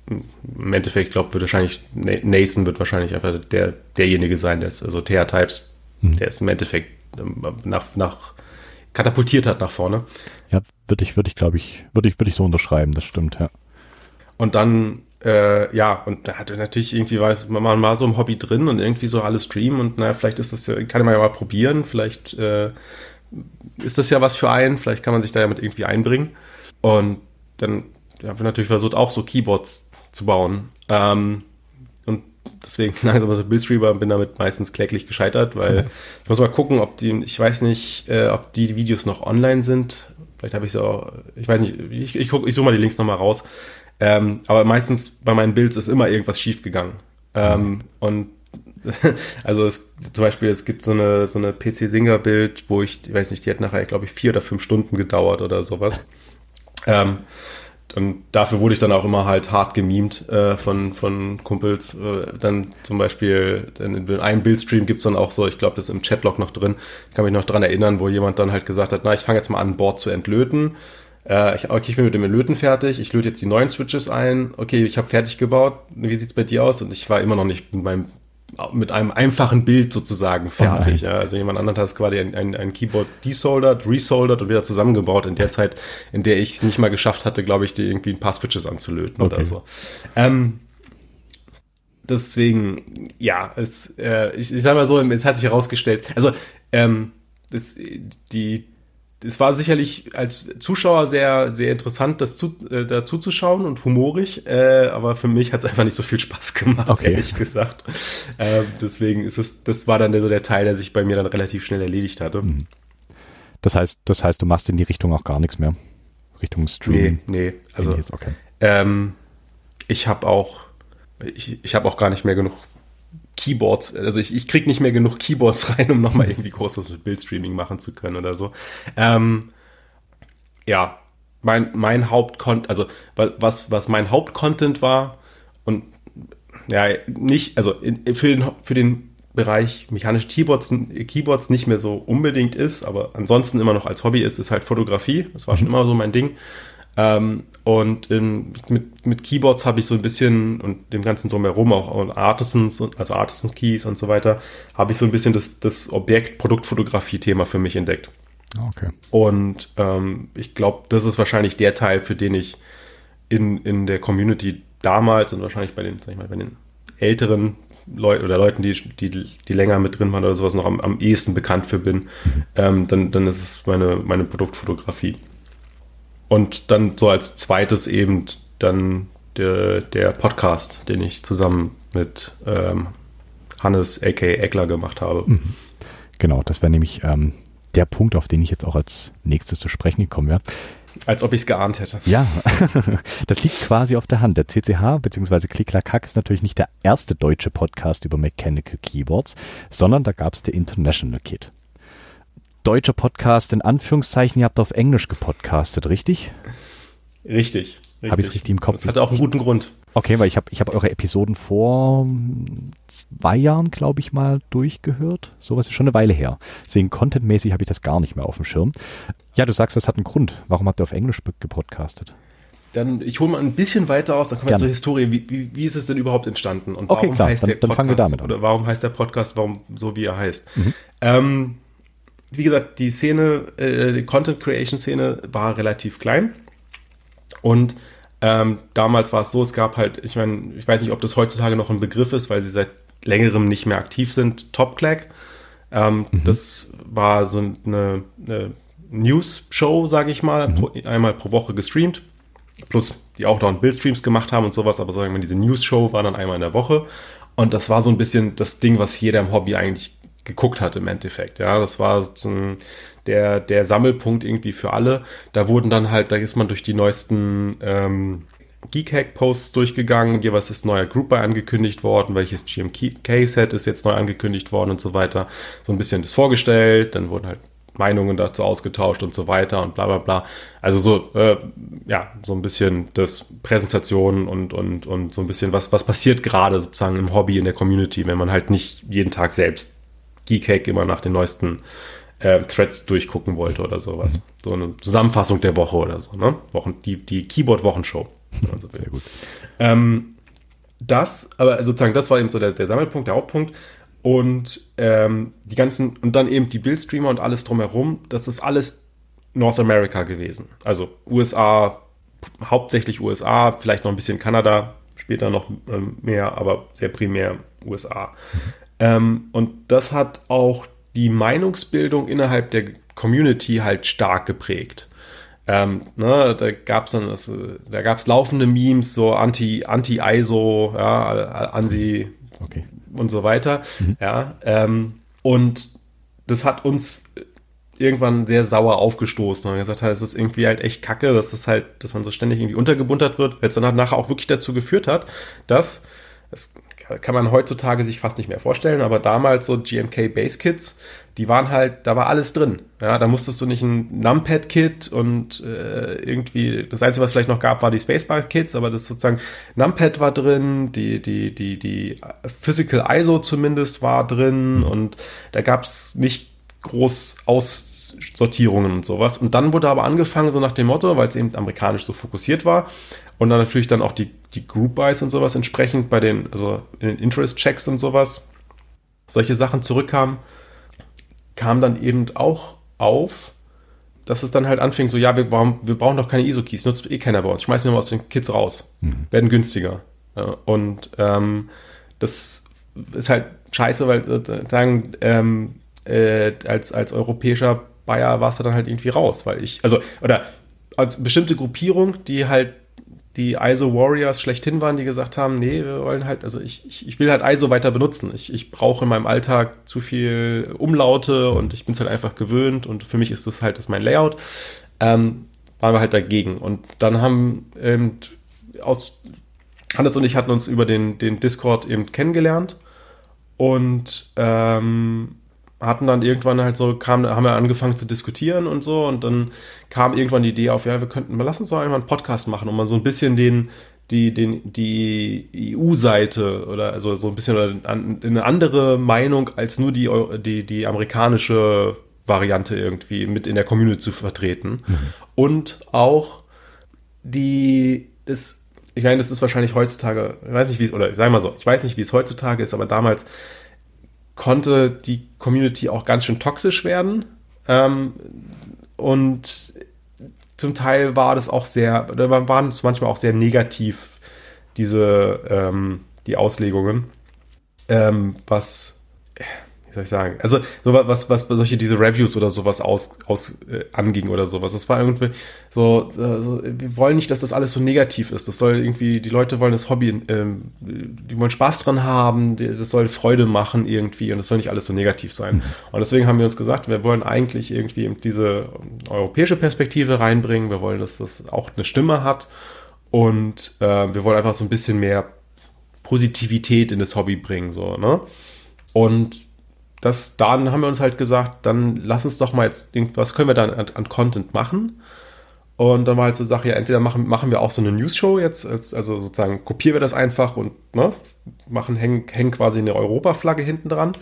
Im Endeffekt, glaube wird wahrscheinlich, Na- Nathan wird wahrscheinlich einfach der, derjenige sein, der ist, also TH Types, Mhm. der ist im Endeffekt, ähm, nach, nach katapultiert hat nach vorne. Ja, würde ich, würde ich, glaube ich, würde ich, würde ich so unterschreiben, das stimmt, ja. Und dann, äh, ja, und da hatte natürlich irgendwie, war man mal so im Hobby drin und irgendwie so alles streamen und naja, vielleicht ist das ja, kann man ja mal probieren, vielleicht äh, ist das ja was für einen, vielleicht kann man sich da ja mit irgendwie einbringen. Und dann habe ich natürlich versucht, auch so Keyboards zu bauen. Ähm, und deswegen langsam so Bildstreamer bin damit meistens kläglich gescheitert, weil mhm. ich muss mal gucken, ob die, ich weiß nicht, äh, ob die Videos noch online sind. Vielleicht habe ich sie auch, ich weiß nicht, ich, ich, guck, ich suche mal die Links nochmal raus. Ähm, aber meistens bei meinen Builds ist immer irgendwas schief gegangen. Ähm, mhm. Und also es, zum Beispiel, es gibt so eine, so eine PC-Singer-Bild, wo ich, ich weiß nicht, die hat nachher, glaube ich, vier oder fünf Stunden gedauert oder sowas. Ähm, und dafür wurde ich dann auch immer halt hart gemimt äh, von, von Kumpels. Äh, dann zum Beispiel in einem Bildstream gibt es dann auch so, ich glaube, das ist im Chatlog noch drin, kann mich noch dran erinnern, wo jemand dann halt gesagt hat, na, ich fange jetzt mal an, Board zu entlöten. Äh, ich, okay, ich bin mit dem Löten fertig, ich löte jetzt die neuen Switches ein. Okay, ich habe fertig gebaut. Wie sieht's bei dir aus? Und ich war immer noch nicht mit meinem mit einem einfachen Bild sozusagen fertig. Ja, also jemand anderen hat es quasi ein, ein, ein Keyboard desoldert, resoldert und wieder zusammengebaut in der Zeit, in der ich es nicht mal geschafft hatte, glaube ich, die irgendwie ein paar Switches anzulöten okay. oder so. Ähm, deswegen, ja, es, äh, ich, ich sag mal so, es hat sich herausgestellt, also ähm, das, die es war sicherlich als Zuschauer sehr, sehr interessant, das zu, äh, dazu zu schauen und humorig, äh, aber für mich hat es einfach nicht so viel Spaß gemacht, okay. ehrlich gesagt. Äh, deswegen ist es, das war dann so der Teil, der sich bei mir dann relativ schnell erledigt hatte. Mhm. Das heißt, das heißt, du machst in die Richtung auch gar nichts mehr. Richtung Streaming. Nee, nee, also okay. ähm, ich habe auch, ich, ich habe auch gar nicht mehr genug Keyboards, also ich, ich krieg nicht mehr genug Keyboards rein, um nochmal irgendwie großes Bildstreaming machen zu können oder so. Ähm, ja, mein, mein Hauptcontent, also was, was mein Hauptcontent war und ja, nicht, also in, für, den, für den Bereich mechanische Keyboards, Keyboards nicht mehr so unbedingt ist, aber ansonsten immer noch als Hobby ist, ist halt Fotografie. Das war schon mhm. immer so mein Ding. Ähm, und in, mit, mit Keyboards habe ich so ein bisschen und dem ganzen drumherum auch und Artisans, also Artisans Keys und so weiter, habe ich so ein bisschen das, das Objekt-Produktfotografie-Thema für mich entdeckt. Okay. Und ähm, ich glaube, das ist wahrscheinlich der Teil, für den ich in, in der Community damals und wahrscheinlich bei den, sag ich mal, bei den älteren Leuten oder Leuten, die, die, die länger mit drin waren oder sowas, noch am, am ehesten bekannt für bin, mhm. ähm, dann, dann ist es meine, meine Produktfotografie. Und dann so als zweites eben dann der, der Podcast, den ich zusammen mit ähm, Hannes A.K. Eckler gemacht habe. Mhm. Genau, das wäre nämlich ähm, der Punkt, auf den ich jetzt auch als nächstes zu sprechen gekommen wäre. Als ob ich es geahnt hätte. Ja, das liegt quasi auf der Hand. Der CCH bzw. Klicklack ist natürlich nicht der erste deutsche Podcast über Mechanical Keyboards, sondern da gab es der International Kit deutscher Podcast in Anführungszeichen. Ihr habt auf Englisch gepodcastet, richtig? Richtig. richtig. Habe ich es richtig im Kopf? Das hatte auch einen guten Grund. Okay, weil ich habe ich hab eure Episoden vor zwei Jahren, glaube ich, mal durchgehört. Sowas ist schon eine Weile her. Deswegen contentmäßig habe ich das gar nicht mehr auf dem Schirm. Ja, du sagst, das hat einen Grund. Warum habt ihr auf Englisch gepodcastet? Dann, ich hole mal ein bisschen weiter aus, dann kommen wir zur Historie. Wie, wie, wie, ist es denn überhaupt entstanden? Und warum okay, klar, heißt dann, der Podcast, dann fangen wir damit an. Oder warum heißt der Podcast, warum so wie er heißt? Mhm. Ähm, wie gesagt, die Szene, äh, die Content Creation Szene war relativ klein. Und ähm, damals war es so, es gab halt, ich meine, ich weiß nicht, ob das heutzutage noch ein Begriff ist, weil sie seit längerem nicht mehr aktiv sind, Topclack. Ähm, mhm. Das war so eine, eine News-Show, sage ich mal, mhm. pro, einmal pro Woche gestreamt. Plus die auch noch Bildstreams gemacht haben und sowas, aber sagen wir, diese News-Show war dann einmal in der Woche. Und das war so ein bisschen das Ding, was jeder im Hobby eigentlich geguckt hat im Endeffekt. Ja, das war so der, der Sammelpunkt irgendwie für alle. Da wurden dann halt, da ist man durch die neuesten ähm, Geek-Hack-Posts durchgegangen. Jeweils ist neuer Group bei angekündigt worden, welches GMK-Set ist jetzt neu angekündigt worden und so weiter. So ein bisschen das vorgestellt, dann wurden halt Meinungen dazu ausgetauscht und so weiter und bla bla bla. Also so, äh, ja, so ein bisschen das Präsentation und, und, und so ein bisschen was, was passiert gerade sozusagen im Hobby, in der Community, wenn man halt nicht jeden Tag selbst Geekhack immer nach den neuesten äh, Threads durchgucken wollte oder sowas. Mhm. So eine Zusammenfassung der Woche oder so, ne? Wochen, die, die Keyboard-Wochenshow. Also, Sehr gut. Ähm, das, aber sozusagen, das war eben so der, der Sammelpunkt, der Hauptpunkt. Und ähm, die ganzen, und dann eben die Bildstreamer und alles drumherum, das ist alles North America gewesen. Also USA, hauptsächlich USA, vielleicht noch ein bisschen Kanada, später noch ähm, mehr, aber sehr primär USA. Ähm, und das hat auch die Meinungsbildung innerhalb der Community halt stark geprägt. Ähm, ne, da gab es dann das, da gab's laufende Memes, so anti, anti-ISO, ja, anti okay. und so weiter. Mhm. Ja, ähm, und das hat uns irgendwann sehr sauer aufgestoßen und gesagt hat, es ist irgendwie halt echt kacke, dass das halt, dass man so ständig irgendwie untergebuntert wird, weil es dann halt nachher auch wirklich dazu geführt hat, dass es kann man heutzutage sich fast nicht mehr vorstellen, aber damals so GMK Base Kits, die waren halt, da war alles drin. Ja, da musstest du nicht ein Numpad Kit und äh, irgendwie, das Einzige, was vielleicht noch gab, war die Spacebar Kits, aber das sozusagen Numpad war drin, die, die, die, die Physical ISO zumindest war drin und da gab es nicht groß Aussortierungen und sowas. Und dann wurde aber angefangen, so nach dem Motto, weil es eben amerikanisch so fokussiert war, und dann natürlich dann auch die, die Group Buys und sowas entsprechend bei den, also in den Interest Checks und sowas, solche Sachen zurückkamen, kam dann eben auch auf, dass es dann halt anfing, so, ja, wir, brauchen, wir brauchen doch keine ISO-Keys, nutzt eh keiner bei uns, schmeißen wir mal aus den Kits raus, mhm. werden günstiger. Und ähm, das ist halt scheiße, weil sozusagen ähm, äh, als, als europäischer Bayer warst du dann halt irgendwie raus, weil ich, also, oder als bestimmte Gruppierung, die halt die ISO Warriors schlechthin waren, die gesagt haben, nee, wir wollen halt, also ich, ich, ich will halt ISO weiter benutzen. Ich, ich brauche in meinem Alltag zu viel Umlaute und ich bin es halt einfach gewöhnt und für mich ist das halt das mein Layout. Ähm, waren wir halt dagegen. Und dann haben ähm, aus Hannes und ich hatten uns über den, den Discord eben kennengelernt und ähm, hatten dann irgendwann halt so, kam, haben wir angefangen zu diskutieren und so und dann kam irgendwann die Idee auf, ja, wir könnten, lass uns doch einmal einen Podcast machen und mal so ein bisschen den, die, den, die EU-Seite oder also so ein bisschen eine andere Meinung als nur die, die, die amerikanische Variante irgendwie mit in der Community zu vertreten. Mhm. Und auch die, das, ich meine, das ist wahrscheinlich heutzutage, ich weiß nicht, wie es, oder sag mal so, ich weiß nicht, wie es heutzutage ist, aber damals konnte die Community auch ganz schön toxisch werden. Ähm, und zum Teil war das auch sehr, waren es manchmal auch sehr negativ, diese, ähm, die Auslegungen, ähm, was wie soll ich sagen, also so was, was solche diese Reviews oder sowas aus, aus äh, anging oder sowas. Das war irgendwie so, äh, so, wir wollen nicht, dass das alles so negativ ist. Das soll irgendwie, die Leute wollen das Hobby, ähm, die wollen Spaß dran haben, das soll Freude machen irgendwie und das soll nicht alles so negativ sein. Mhm. Und deswegen haben wir uns gesagt, wir wollen eigentlich irgendwie diese europäische Perspektive reinbringen. Wir wollen, dass das auch eine Stimme hat und äh, wir wollen einfach so ein bisschen mehr Positivität in das Hobby bringen, so, ne? Und das, dann haben wir uns halt gesagt, dann lass uns doch mal jetzt, was können wir dann an, an Content machen? Und dann war halt so Sache, ja, entweder machen, machen wir auch so eine News-Show jetzt, also sozusagen kopieren wir das einfach und ne, machen, hängen, hängen quasi eine Europa-Flagge hinten dran.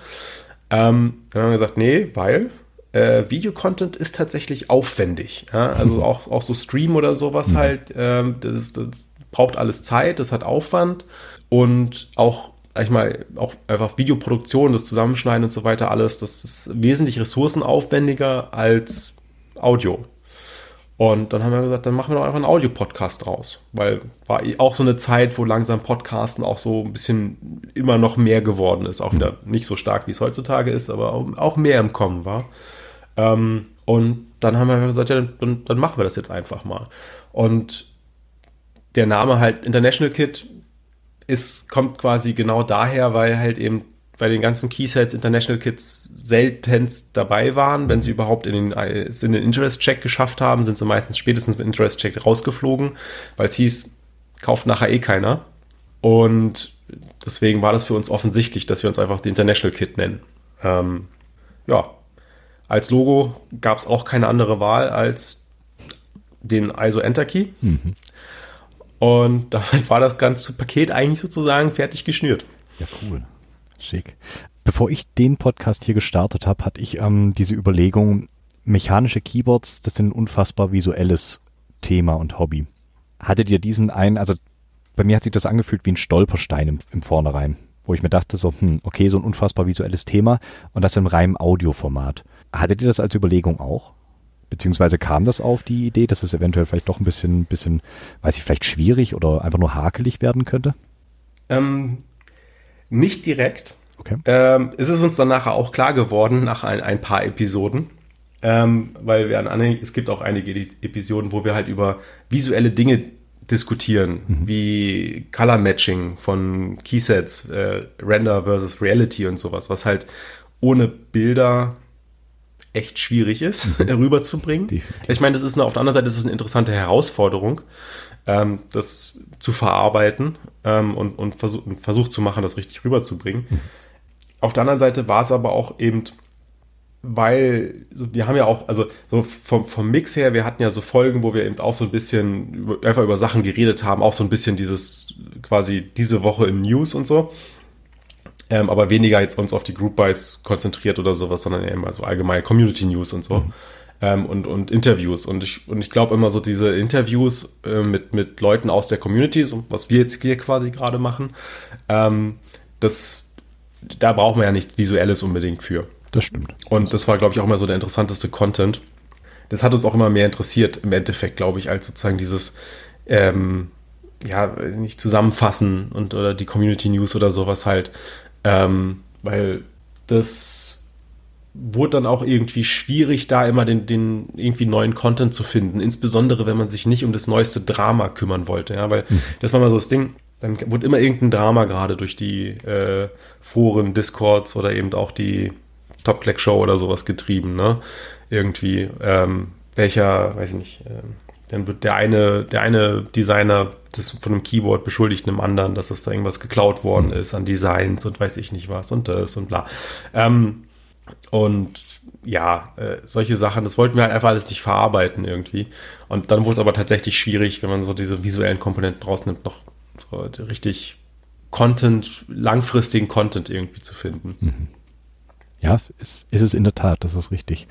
Ähm, dann haben wir gesagt, nee, weil äh, Video-Content ist tatsächlich aufwendig. Ja? Also auch, auch so Stream oder sowas mhm. halt, ähm, das, das braucht alles Zeit, das hat Aufwand und auch sag ich mal, auch einfach Videoproduktion, das Zusammenschneiden und so weiter, alles, das ist wesentlich ressourcenaufwendiger als Audio. Und dann haben wir gesagt, dann machen wir doch einfach einen Audio-Podcast draus. Weil war eh auch so eine Zeit, wo langsam Podcasten auch so ein bisschen immer noch mehr geworden ist. Auch wieder nicht so stark, wie es heutzutage ist, aber auch mehr im Kommen war. Ähm, und dann haben wir gesagt, ja, dann, dann machen wir das jetzt einfach mal. Und der Name halt International Kit ist, kommt quasi genau daher, weil halt eben bei den ganzen Keysets International Kits seltenst dabei waren. Wenn sie überhaupt in den, in den Interest-Check geschafft haben, sind sie meistens spätestens mit Interest-Check rausgeflogen, weil es hieß, kauft nachher eh keiner. Und deswegen war das für uns offensichtlich, dass wir uns einfach die International Kit nennen. Ähm, ja, als Logo gab es auch keine andere Wahl als den ISO Enter Key. Mhm. Und damit war das ganze Paket eigentlich sozusagen fertig geschnürt. Ja, cool. Schick. Bevor ich den Podcast hier gestartet habe, hatte ich ähm, diese Überlegung, mechanische Keyboards, das sind ein unfassbar visuelles Thema und Hobby. Hattet ihr diesen einen, also bei mir hat sich das angefühlt wie ein Stolperstein im, im Vornherein. wo ich mir dachte so, hm, okay, so ein unfassbar visuelles Thema und das im reinen Audioformat. Hattet ihr das als Überlegung auch? Beziehungsweise kam das auf die Idee, dass es eventuell vielleicht doch ein bisschen, bisschen, weiß ich, vielleicht schwierig oder einfach nur hakelig werden könnte? Ähm, nicht direkt. Okay. Ähm, ist es uns dann nachher auch klar geworden, nach ein, ein paar Episoden, ähm, weil wir an, es gibt auch einige Episoden, wo wir halt über visuelle Dinge diskutieren, mhm. wie Color Matching von Keysets, äh, Render versus Reality und sowas, was halt ohne Bilder echt schwierig ist, mhm. rüberzubringen. Definitiv. Ich meine, das ist eine, auf der anderen Seite ist es eine interessante Herausforderung, ähm, das zu verarbeiten ähm, und, und versuch, versucht zu machen, das richtig rüberzubringen. Mhm. Auf der anderen Seite war es aber auch eben weil wir haben ja auch, also so vom, vom Mix her, wir hatten ja so Folgen, wo wir eben auch so ein bisschen über, einfach über Sachen geredet haben, auch so ein bisschen dieses quasi diese Woche im News und so. Ähm, aber weniger jetzt uns auf die Group Buys konzentriert oder sowas, sondern eher immer so allgemein Community News und so. Mhm. Ähm, und, und Interviews. Und ich, und ich glaube immer so diese Interviews äh, mit, mit Leuten aus der Community, so was wir jetzt hier quasi gerade machen, ähm, das, da brauchen wir ja nichts Visuelles unbedingt für. Das stimmt. Und das war, glaube ich, auch immer so der interessanteste Content. Das hat uns auch immer mehr interessiert, im Endeffekt, glaube ich, als sozusagen dieses, ähm, ja, nicht zusammenfassen und oder die Community News oder sowas halt. Ähm, weil das wurde dann auch irgendwie schwierig, da immer den, den irgendwie neuen Content zu finden. Insbesondere, wenn man sich nicht um das neueste Drama kümmern wollte. Ja, weil mhm. das war mal so das Ding. Dann wurde immer irgendein Drama gerade durch die äh, Foren, Discords oder eben auch die Top Click Show oder sowas getrieben, ne? Irgendwie, ähm, welcher, weiß ich nicht, äh, dann wird der eine, der eine Designer das von einem Keyboard beschuldigt einem anderen, dass es da irgendwas geklaut worden ist an Designs und weiß ich nicht was und das und bla. Ähm, und ja, äh, solche Sachen, das wollten wir halt einfach alles nicht verarbeiten irgendwie. Und dann wurde es aber tatsächlich schwierig, wenn man so diese visuellen Komponenten rausnimmt, noch so richtig Content, langfristigen Content irgendwie zu finden. Mhm. Ja, ist, ist es in der Tat, das ist richtig.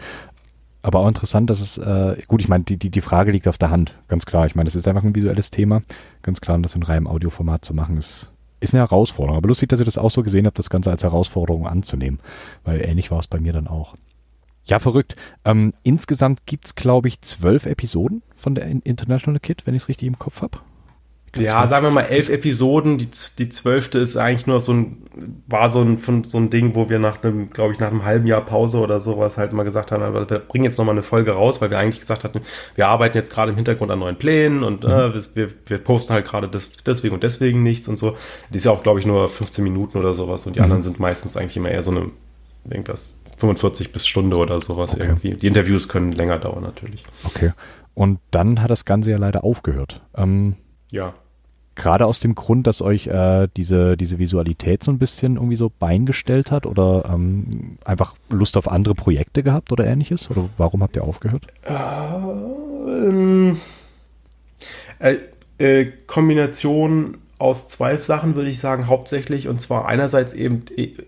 Aber auch interessant, dass es, äh, gut, ich meine, die, die, die Frage liegt auf der Hand, ganz klar. Ich meine, das ist einfach ein visuelles Thema. Ganz klar, das in reinem Audioformat zu machen, ist, ist eine Herausforderung. Aber lustig, dass ihr das auch so gesehen habt, das Ganze als Herausforderung anzunehmen. Weil ähnlich war es bei mir dann auch. Ja, verrückt. Ähm, insgesamt gibt's, glaube ich, zwölf Episoden von der International Kit, wenn ich es richtig im Kopf habe. Ja, sagen wir mal elf Episoden. Die, die zwölfte ist eigentlich nur so ein, war so ein, so ein Ding, wo wir nach einem, glaube ich, nach einem halben Jahr Pause oder sowas halt mal gesagt haben, aber wir bringen jetzt nochmal eine Folge raus, weil wir eigentlich gesagt hatten, wir arbeiten jetzt gerade im Hintergrund an neuen Plänen und mhm. äh, wir, wir posten halt gerade das, deswegen und deswegen nichts und so. Die ist ja auch, glaube ich, nur 15 Minuten oder sowas und die mhm. anderen sind meistens eigentlich immer eher so eine, irgendwas, 45 bis Stunde oder sowas okay. irgendwie. Die Interviews können länger dauern natürlich. Okay. Und dann hat das Ganze ja leider aufgehört. Ähm, ja. Gerade aus dem Grund, dass euch äh, diese, diese Visualität so ein bisschen irgendwie so beingestellt hat oder ähm, einfach Lust auf andere Projekte gehabt oder ähnliches? Oder warum habt ihr aufgehört? Ähm, äh, äh, Kombination aus zwei Sachen würde ich sagen, hauptsächlich. Und zwar einerseits eben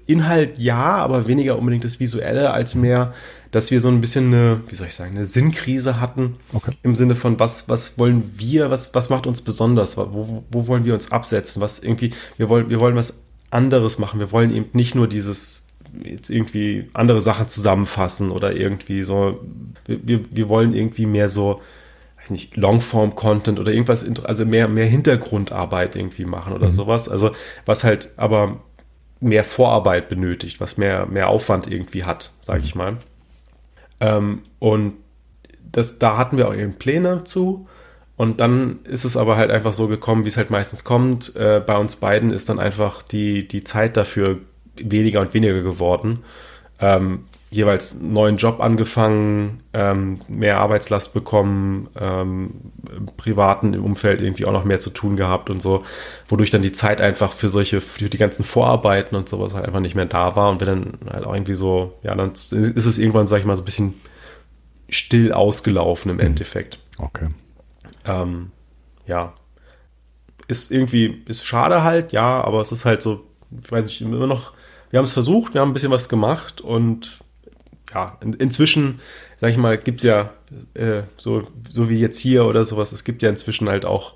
Inhalt ja, aber weniger unbedingt das Visuelle, als mehr, dass wir so ein bisschen eine, wie soll ich sagen, eine Sinnkrise hatten. Okay. Im Sinne von, was, was wollen wir, was, was macht uns besonders? Wo, wo wollen wir uns absetzen? Was irgendwie, wir wollen, wir wollen was anderes machen. Wir wollen eben nicht nur dieses jetzt irgendwie andere Sachen zusammenfassen oder irgendwie so, wir, wir wollen irgendwie mehr so, weiß nicht, Longform-Content oder irgendwas, also mehr, mehr Hintergrundarbeit irgendwie machen oder mhm. sowas. Also was halt aber mehr Vorarbeit benötigt, was mehr, mehr Aufwand irgendwie hat, sage ich mal. Ähm, und das, da hatten wir auch eben Pläne zu. Und dann ist es aber halt einfach so gekommen, wie es halt meistens kommt. Äh, bei uns beiden ist dann einfach die, die Zeit dafür weniger und weniger geworden. Ähm, jeweils einen neuen Job angefangen, ähm, mehr Arbeitslast bekommen, ähm, im privaten Umfeld irgendwie auch noch mehr zu tun gehabt und so, wodurch dann die Zeit einfach für solche, für die ganzen Vorarbeiten und sowas halt einfach nicht mehr da war und wir dann halt auch irgendwie so, ja, dann ist es irgendwann, sag ich mal, so ein bisschen still ausgelaufen im mhm. Endeffekt. Okay. Ähm, ja. Ist irgendwie, ist schade halt, ja, aber es ist halt so, ich weiß nicht, immer noch, wir haben es versucht, wir haben ein bisschen was gemacht und ja, in, inzwischen, sag ich mal, gibt es ja äh, so, so wie jetzt hier oder sowas, es gibt ja inzwischen halt auch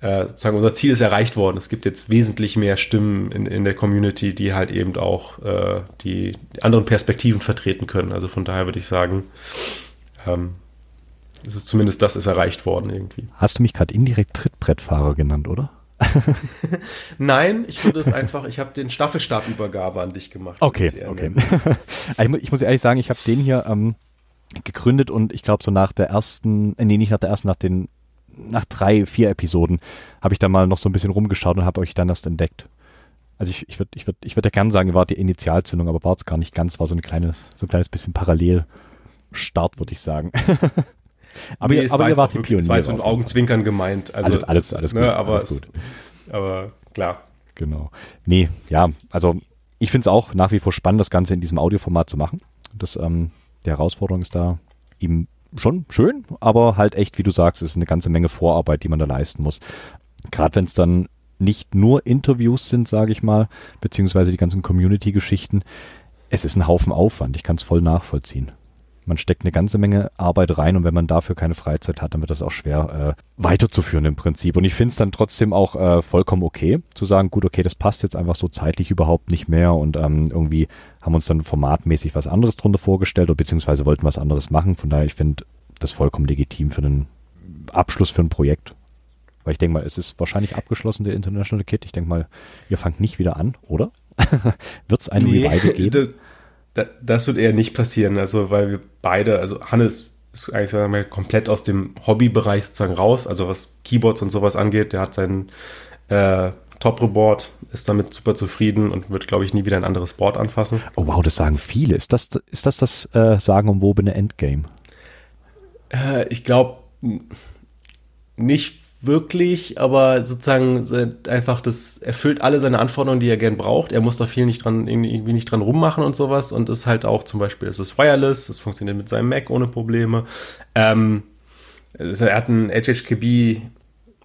äh, sozusagen unser Ziel ist erreicht worden. Es gibt jetzt wesentlich mehr Stimmen in, in der Community, die halt eben auch äh, die, anderen Perspektiven vertreten können. Also von daher würde ich sagen, ähm, es ist zumindest das ist erreicht worden irgendwie. Hast du mich gerade indirekt Trittbrettfahrer genannt, oder? Nein, ich würde es einfach, ich habe den Staffelstabübergabe an dich gemacht. Okay, okay. ich, ich, muss ehrlich sagen, ich habe den hier ähm, gegründet und ich glaube so nach der ersten, äh, nee, nicht nach der ersten, nach den, nach drei, vier Episoden habe ich da mal noch so ein bisschen rumgeschaut und habe euch dann erst entdeckt. Also ich, ich würde ich würd, ich würd ja gerne sagen, war die Initialzündung, aber war es gar nicht ganz, war so ein kleines, so ein kleines bisschen Parallelstart, würde ich sagen. aber, nee, ihr, aber ihr wart die Pioniere. Es war jetzt mit Augenzwinkern gemeint. Also, alles, alles, alles ne, gut. aber, alles gut. Es, aber klar. Genau. Nee, ja, also ich finde es auch nach wie vor spannend, das Ganze in diesem Audioformat zu machen. Das, ähm, die Herausforderung ist da eben schon schön, aber halt echt, wie du sagst, ist eine ganze Menge Vorarbeit, die man da leisten muss. Gerade wenn es dann nicht nur Interviews sind, sage ich mal, beziehungsweise die ganzen Community-Geschichten. Es ist ein Haufen Aufwand. Ich kann es voll nachvollziehen man steckt eine ganze Menge Arbeit rein und wenn man dafür keine Freizeit hat, dann wird das auch schwer äh, weiterzuführen im Prinzip. Und ich finde es dann trotzdem auch äh, vollkommen okay, zu sagen, gut, okay, das passt jetzt einfach so zeitlich überhaupt nicht mehr und ähm, irgendwie haben uns dann formatmäßig was anderes drunter vorgestellt oder beziehungsweise wollten was anderes machen. Von daher, ich finde das vollkommen legitim für einen Abschluss für ein Projekt. Weil ich denke mal, es ist wahrscheinlich abgeschlossen, der International Kit. Ich denke mal, ihr fangt nicht wieder an, oder? Wird es ein nee, Revival geben? Das wird eher nicht passieren, also weil wir beide, also Hannes ist eigentlich sagen wir, komplett aus dem Hobbybereich sozusagen raus, also was Keyboards und sowas angeht, der hat sein äh, Top-Reboard, ist damit super zufrieden und wird, glaube ich, nie wieder ein anderes Board anfassen. Oh wow, das sagen viele. Ist das ist das, das äh, sagenumwobene Endgame? Äh, ich glaube nicht wirklich, aber sozusagen einfach das erfüllt alle seine Anforderungen, die er gern braucht. Er muss da viel nicht dran, irgendwie nicht dran rummachen und sowas und ist halt auch zum Beispiel, es ist wireless, es funktioniert mit seinem Mac ohne Probleme. Ähm, er hat ein HHKB,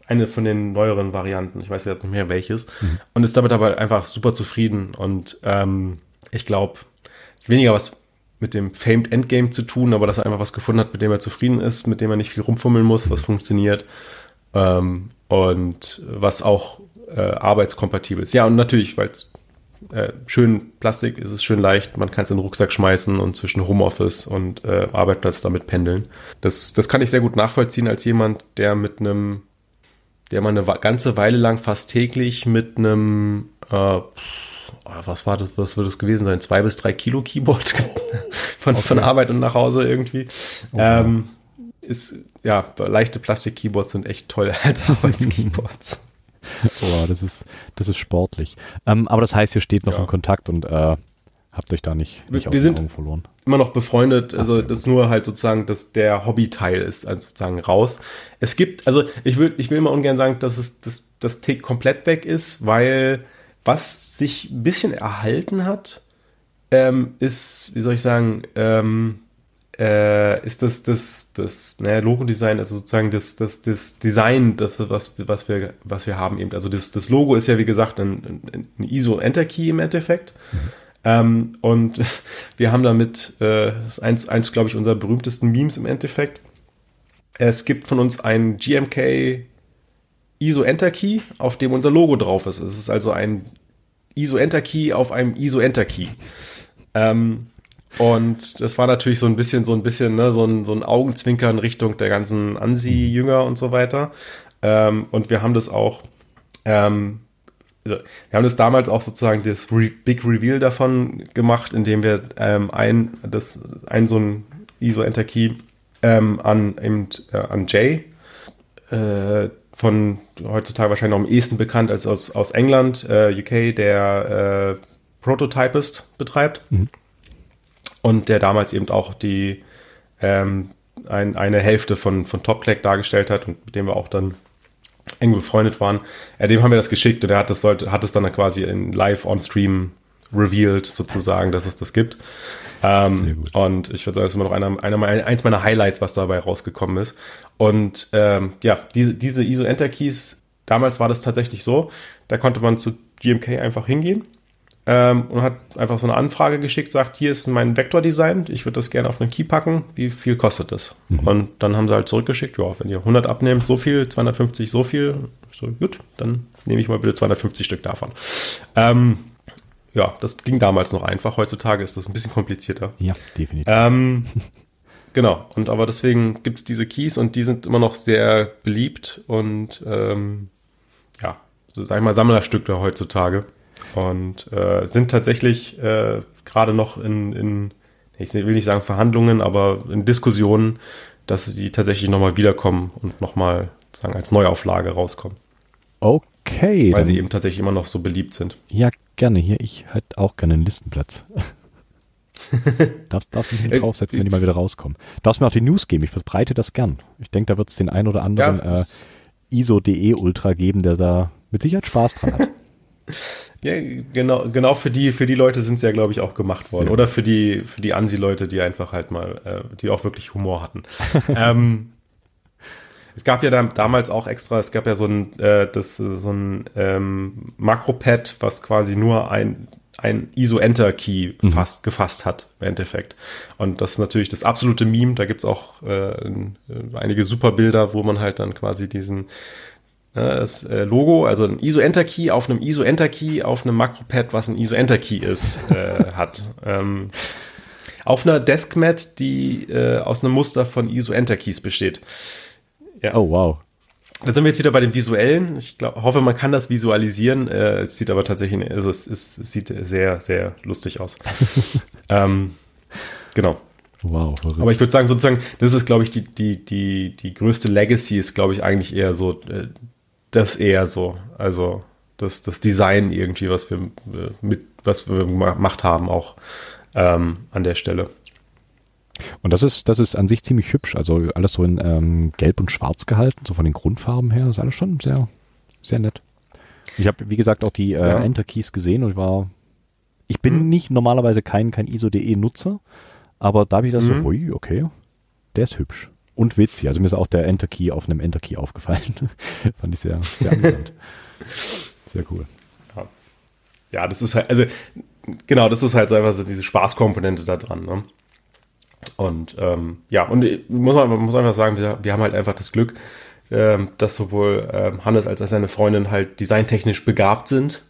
eine von den neueren Varianten, ich weiß jetzt nicht mehr welches, mhm. und ist damit aber einfach super zufrieden und ähm, ich glaube, weniger was mit dem Famed Endgame zu tun, aber dass er einfach was gefunden hat, mit dem er zufrieden ist, mit dem er nicht viel rumfummeln muss, was funktioniert. Ähm, und was auch äh, arbeitskompatibel ist. Ja, und natürlich, weil es äh, schön Plastik ist, es schön leicht, man kann es in den Rucksack schmeißen und zwischen Homeoffice und äh, Arbeitsplatz damit pendeln. Das, das kann ich sehr gut nachvollziehen als jemand, der mit einem, der mal eine ganze Weile lang fast täglich mit einem äh, was war das, was wird das gewesen sein? Zwei bis drei Kilo Keyboard von, okay. von Arbeit und nach Hause irgendwie. Okay. Ähm, ist, ja, leichte Plastik-Keyboards sind echt toll als Arbeitskeyboards. oh, das ist, das ist sportlich. Ähm, aber das heißt, ihr steht noch ja. in Kontakt und äh, habt euch da nicht, nicht Wir sind verloren. Immer noch befreundet, also Ach, das ist nur halt sozusagen, dass der Hobbyteil ist, also sozusagen raus. Es gibt, also ich will, ich will immer ungern sagen, dass es das, das Tick komplett weg ist, weil was sich ein bisschen erhalten hat, ähm, ist, wie soll ich sagen, ähm, äh, ist das, das, das naja, Logo-Design, also sozusagen das, das, das Design, das, was, was, wir, was wir haben eben. Also das, das Logo ist ja, wie gesagt, ein, ein ISO-Enter-Key im Endeffekt. Mhm. Ähm, und wir haben damit, äh, das ist eins, eins glaube ich, unserer berühmtesten Memes im Endeffekt. Es gibt von uns ein GMK ISO Enter Key, auf dem unser Logo drauf ist. Es ist also ein ISO Enter Key auf einem ISO Enter Key. Ähm, und das war natürlich so ein bisschen, so ein bisschen, ne, so ein, so ein Augenzwinkern Richtung der ganzen Ansi-Jünger und so weiter. Ähm, und wir haben das auch, ähm, also wir haben das damals auch sozusagen das Re Big Reveal davon gemacht, indem wir ähm, ein, das, ein so ein ISO-Enter-Key ähm, an, äh, an Jay, äh, von heutzutage wahrscheinlich noch am ehesten bekannt als aus, aus England, äh, UK, der äh, Prototypist betreibt. Mhm und der damals eben auch die ähm, ein, eine Hälfte von, von Topclack dargestellt hat und mit dem wir auch dann eng befreundet waren. Äh, dem haben wir das geschickt und er hat das, sollte, hat es dann quasi in live on Stream revealed sozusagen, dass es das gibt. Ähm, und ich würde sagen, das ist immer noch einer, einer, eins meiner Highlights, was dabei rausgekommen ist. Und ähm, ja, diese, diese ISO-Enter-Keys, damals war das tatsächlich so, da konnte man zu GMK einfach hingehen ähm, und hat einfach so eine Anfrage geschickt, sagt, hier ist mein Vektordesign, ich würde das gerne auf einen Key packen, wie viel kostet das? Mhm. Und dann haben sie halt zurückgeschickt, ja, wenn ihr 100 abnehmt, so viel, 250 so viel, so gut, dann nehme ich mal bitte 250 Stück davon. Ähm, ja, das ging damals noch einfach, heutzutage ist das ein bisschen komplizierter. Ja, definitiv. Ähm, genau, und aber deswegen gibt es diese Keys und die sind immer noch sehr beliebt und ähm, ja, so sag ich mal Sammlerstücke heutzutage und äh, sind tatsächlich äh, gerade noch in, in, ich will nicht sagen Verhandlungen, aber in Diskussionen, dass sie tatsächlich nochmal wiederkommen und nochmal sagen als Neuauflage rauskommen. Okay. Weil sie eben tatsächlich immer noch so beliebt sind. Ja, gerne. Hier, ich hätte auch gerne einen Listenplatz. darfst, darfst du mich mit draufsetzen, wenn die mal wieder rauskommen. Darfst mir auch die News geben, ich verbreite das gern. Ich denke, da wird es den ein oder anderen ja, äh, ISO.de Ultra geben, der da mit Sicherheit Spaß dran hat. Ja, genau, genau für die, für die Leute sind sie ja, glaube ich, auch gemacht worden. Oder für die, für die Ansi-Leute, die einfach halt mal, äh, die auch wirklich Humor hatten. ähm, es gab ja da, damals auch extra, es gab ja so ein, äh, das, so ein ähm, Makropad, was quasi nur ein, ein ISO-Enter-Key mhm. fast gefasst hat, im Endeffekt. Und das ist natürlich das absolute Meme. Da gibt's auch äh, einige super Bilder, wo man halt dann quasi diesen das äh, Logo, also ein ISO-Enter-Key auf einem ISO-Enter-Key auf einem Makropad, was ein ISO-Enter-Key ist, äh, hat. Ähm, auf einer Deskmat, die äh, aus einem Muster von ISO-Enter-Keys besteht. Ja. Oh, wow. Dann sind wir jetzt wieder bei dem Visuellen. Ich glaub, hoffe, man kann das visualisieren. Äh, es sieht aber tatsächlich, also es, ist, es sieht sehr, sehr lustig aus. ähm, genau. Wow. Verrückt. Aber ich würde sagen, sozusagen, das ist, glaube ich, die, die, die, die größte Legacy ist, glaube ich, eigentlich eher so äh, das eher so. Also das, das Design irgendwie, was wir mit, was wir gemacht haben, auch ähm, an der Stelle. Und das ist, das ist an sich ziemlich hübsch. Also alles so in ähm, Gelb und Schwarz gehalten, so von den Grundfarben her, ist alles schon sehr, sehr nett. Ich habe, wie gesagt, auch die äh, ja. Enter Keys gesehen und war, ich bin mhm. nicht normalerweise kein, kein ISO.de Nutzer, aber da habe ich das mhm. so, ui, okay, der ist hübsch und witzig. Also mir ist auch der Enter Key auf einem Enter Key aufgefallen. Fand ich sehr, sehr amüsant. sehr cool. Ja. ja, das ist halt, also genau, das ist halt so einfach so diese Spaßkomponente da dran. Ne? Und ähm, ja, und muss man, man muss einfach sagen, wir, wir haben halt einfach das Glück, ähm, dass sowohl ähm, Hannes als auch seine Freundin halt designtechnisch begabt sind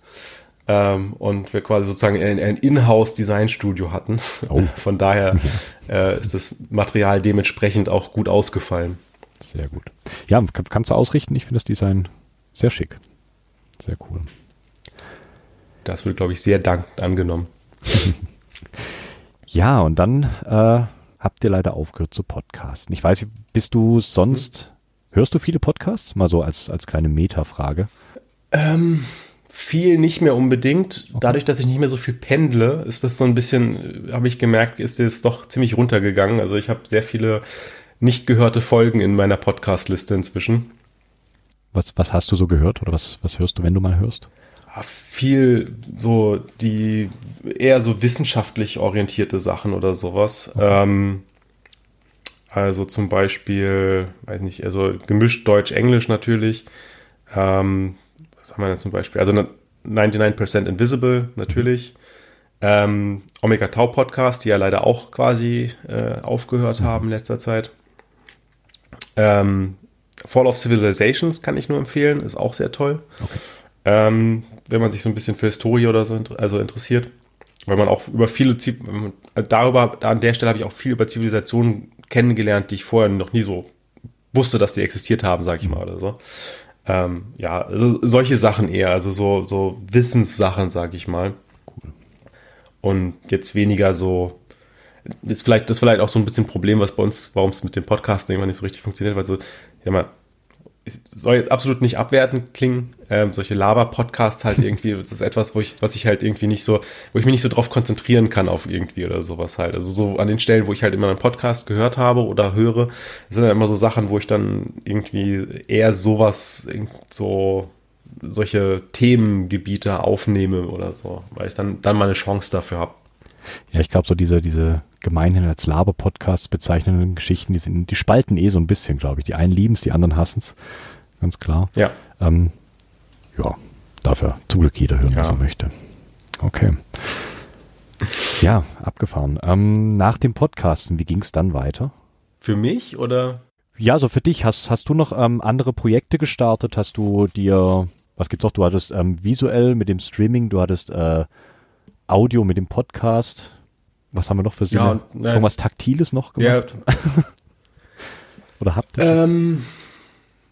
ähm, und wir quasi sozusagen ein, ein Inhouse-Design-Studio hatten. Oh. Von daher äh, ist das Material dementsprechend auch gut ausgefallen. Sehr gut. Ja, kann, kannst du ausrichten. Ich finde das Design sehr schick. Sehr cool. Das wird, glaube ich, sehr dankend angenommen. ja, und dann äh, habt ihr leider aufgehört zu podcasten. Ich weiß, bist du sonst, hm. hörst du viele Podcasts? Mal so als, als kleine Metafrage. Ähm, viel nicht mehr unbedingt. Okay. Dadurch, dass ich nicht mehr so viel pendle, ist das so ein bisschen, habe ich gemerkt, ist jetzt doch ziemlich runtergegangen. Also ich habe sehr viele nicht gehörte Folgen in meiner Podcast-Liste inzwischen. Was, was hast du so gehört oder was, was hörst du, wenn du mal hörst? Viel so die eher so wissenschaftlich orientierte Sachen oder sowas. Okay. Ähm, also zum Beispiel, weiß nicht, also gemischt Deutsch-Englisch natürlich. Ähm, haben wir denn zum Beispiel? Also 99% Invisible natürlich. Ähm, Omega Tau Podcast, die ja leider auch quasi äh, aufgehört haben in letzter Zeit. Ähm, Fall of Civilizations kann ich nur empfehlen, ist auch sehr toll. Okay. Ähm, wenn man sich so ein bisschen für Historie oder so also interessiert, weil man auch über viele, darüber, an der Stelle habe ich auch viel über Zivilisationen kennengelernt, die ich vorher noch nie so wusste, dass die existiert haben, sage ich mal oder so. Ähm, ja, also solche Sachen eher, also so, so Wissenssachen, sag ich mal. Cool. Und jetzt weniger so, ist vielleicht, das ist vielleicht auch so ein bisschen ein Problem, was bei uns, warum es mit dem Podcasting immer nicht so richtig funktioniert, weil so, ich sag mal, soll jetzt absolut nicht abwertend klingen. Ähm, solche Laber-Podcasts halt irgendwie, das ist etwas, wo ich, was ich halt irgendwie nicht so, wo ich mich nicht so drauf konzentrieren kann auf irgendwie oder sowas halt. Also so an den Stellen, wo ich halt immer einen Podcast gehört habe oder höre, sind dann immer so Sachen, wo ich dann irgendwie eher sowas, so solche Themengebiete aufnehme oder so, weil ich dann, dann mal eine Chance dafür habe. Ja, ich glaube, so diese, diese gemeinhin als Laber-Podcasts bezeichnenden Geschichten, die sind, die spalten eh so ein bisschen, glaube ich. Die einen lieben es, die anderen hassen es. Ganz klar. Ja. Ähm, ja, darf ja zum Glück jeder hören, ja. was er möchte. Okay. Ja, abgefahren. Ähm, nach dem Podcasten, wie ging es dann weiter? Für mich oder? Ja, so für dich. Hast, hast du noch ähm, andere Projekte gestartet? Hast du dir, was gibt's noch? Du hattest ähm, visuell mit dem Streaming, du hattest äh, Audio mit dem Podcast. Was haben wir noch für Sinne? Ja, äh, Irgendwas Taktiles noch gemacht? Ja, Oder habt ihr ähm,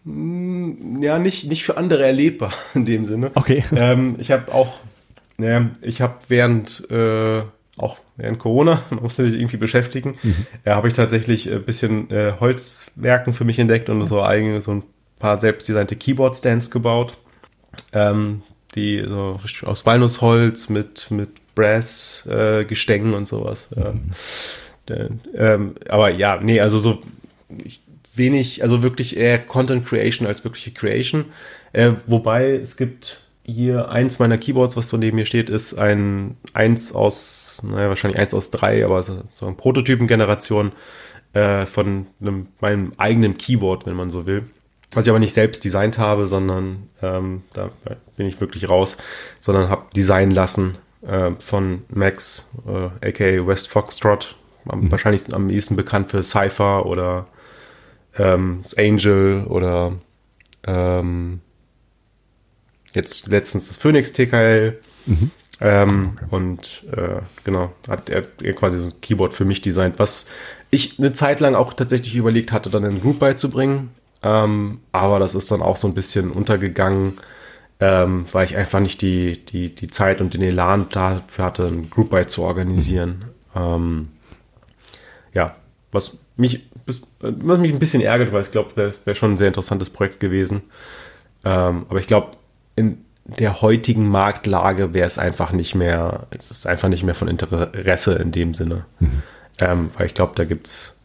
mh, ja nicht, nicht für andere erlebbar in dem Sinne. Okay. Ähm, ich habe auch, ja, ich habe während, äh, auch während Corona, man musste sich irgendwie beschäftigen, ja, habe ich tatsächlich ein bisschen äh, Holzwerken für mich entdeckt und so eigene, so ein paar selbstdesignte Keyboard-Stands gebaut. Ähm, die so aus Walnussholz mit, mit Brass-Gestängen und sowas. Ja. Äh, ähm, aber ja, nee, also so ich, wenig, also wirklich eher Content Creation als wirkliche Creation. Äh, wobei es gibt hier eins meiner Keyboards, was so neben mir steht, ist ein eins aus, naja, wahrscheinlich eins aus drei, aber so, so eine Prototypengeneration äh, von einem, meinem eigenen Keyboard, wenn man so will. Was ich aber nicht selbst designt habe, sondern ähm, da bin ich wirklich raus, sondern habe designen lassen äh, von Max, äh, aka West Foxtrot, am, Mhm. wahrscheinlich am ehesten bekannt für Cypher oder ähm, das Angel oder ähm, jetzt letztens das Phoenix TKL. Mhm. Ähm, Und äh, genau, hat er, er quasi so ein Keyboard für mich designt, was ich eine Zeit lang auch tatsächlich überlegt hatte, dann in Group beizubringen. Ähm, aber das ist dann auch so ein bisschen untergegangen, ähm, weil ich einfach nicht die, die, die Zeit und den Elan dafür hatte, ein Group Buy zu organisieren. Ähm, ja, was mich, was mich ein bisschen ärgert, weil ich glaube, wäre wär schon ein sehr interessantes Projekt gewesen. Ähm, aber ich glaube, in der heutigen Marktlage wäre es einfach nicht mehr, es ist einfach nicht mehr von Interesse in dem Sinne. Ähm, weil ich glaube, da gibt es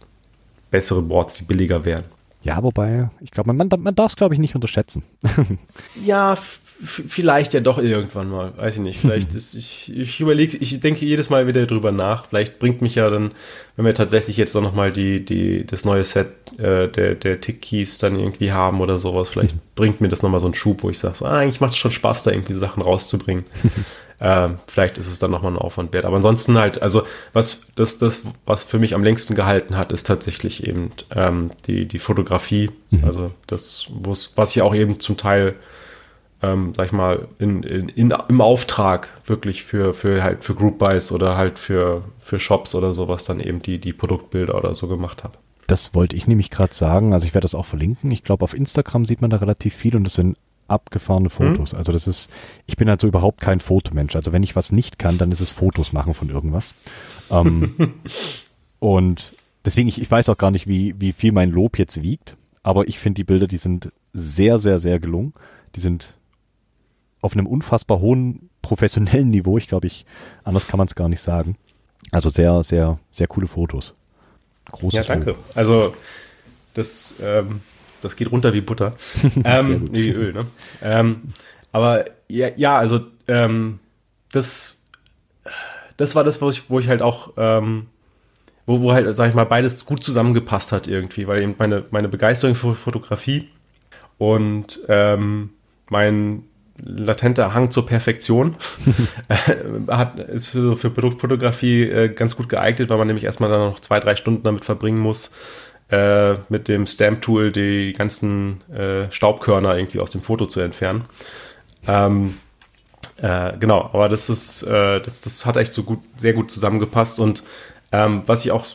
bessere Boards, die billiger wären. Ja, wobei, ich glaube, man, man, darf es, glaube ich, nicht unterschätzen. Ja, vielleicht ja doch irgendwann mal. Weiß ich nicht. Vielleicht ist, ich, ich überlege, ich denke jedes Mal wieder drüber nach. Vielleicht bringt mich ja dann, wenn wir tatsächlich jetzt auch nochmal die, die, das neue Set äh, der, der Tick-Keys dann irgendwie haben oder sowas, vielleicht bringt mir das nochmal so einen Schub, wo ich sage, so, ah, eigentlich macht es schon Spaß, da irgendwie Sachen rauszubringen. ähm, vielleicht ist es dann nochmal ein Aufwand wert. Aber ansonsten halt, also was das, das, was für mich am längsten gehalten hat, ist tatsächlich eben ähm, die, die Fotografie. Also das, was ich auch eben zum Teil ähm, sag ich mal, in, in, in, im Auftrag wirklich für, für halt für Group Buys oder halt für, für Shops oder sowas dann eben die, die Produktbilder oder so gemacht habe. Das wollte ich nämlich gerade sagen. Also ich werde das auch verlinken. Ich glaube, auf Instagram sieht man da relativ viel und das sind abgefahrene Fotos. Also das ist, ich bin halt so überhaupt kein Fotomensch. Also wenn ich was nicht kann, dann ist es Fotos machen von irgendwas. Ähm, und deswegen, ich, ich weiß auch gar nicht, wie, wie viel mein Lob jetzt wiegt. Aber ich finde die Bilder, die sind sehr, sehr, sehr gelungen. Die sind auf einem unfassbar hohen professionellen Niveau. Ich glaube, ich, anders kann man es gar nicht sagen. Also sehr, sehr, sehr coole Fotos. Großes Ja, danke. Also das, ähm, das geht runter wie Butter. ähm, nee, wie Öl, ne? Ähm, aber ja, ja also ähm, das, das war das, wo ich, wo ich halt auch, ähm, wo, wo halt, sag ich mal, beides gut zusammengepasst hat irgendwie, weil eben meine, meine Begeisterung für Fotografie und ähm, mein latenter Hang zur Perfektion äh, hat, ist für, für Produktfotografie äh, ganz gut geeignet, weil man nämlich erstmal dann noch zwei, drei Stunden damit verbringen muss, äh, mit dem Stamp-Tool die ganzen äh, Staubkörner irgendwie aus dem Foto zu entfernen. Ähm, äh, genau, aber das ist, äh, das, das hat echt so gut, sehr gut zusammengepasst und ähm, was ich auch,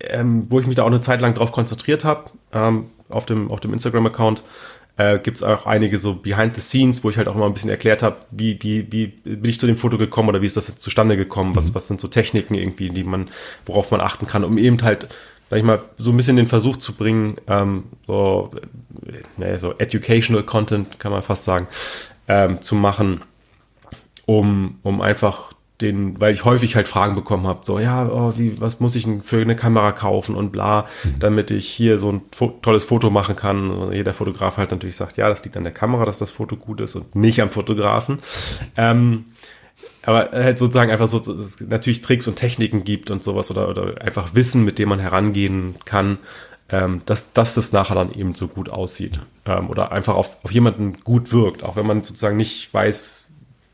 ähm, wo ich mich da auch eine Zeit lang drauf konzentriert habe, ähm, auf dem, auf dem Instagram-Account, äh, gibt es auch einige so Behind the Scenes, wo ich halt auch immer ein bisschen erklärt habe, wie, wie, wie bin ich zu dem Foto gekommen oder wie ist das jetzt zustande gekommen, was, was sind so Techniken irgendwie, die man, worauf man achten kann, um eben halt, sag ich mal, so ein bisschen den Versuch zu bringen, ähm, so, äh, naja, so educational Content, kann man fast sagen, ähm, zu machen, um, um einfach den, weil ich häufig halt Fragen bekommen habe, so, ja, oh, wie, was muss ich denn für eine Kamera kaufen und bla, damit ich hier so ein fo tolles Foto machen kann. Und jeder Fotograf halt natürlich sagt, ja, das liegt an der Kamera, dass das Foto gut ist und nicht am Fotografen. Ähm, aber halt sozusagen einfach so, dass es natürlich Tricks und Techniken gibt und sowas oder, oder einfach Wissen, mit dem man herangehen kann, ähm, dass, dass das nachher dann eben so gut aussieht ähm, oder einfach auf, auf jemanden gut wirkt, auch wenn man sozusagen nicht weiß,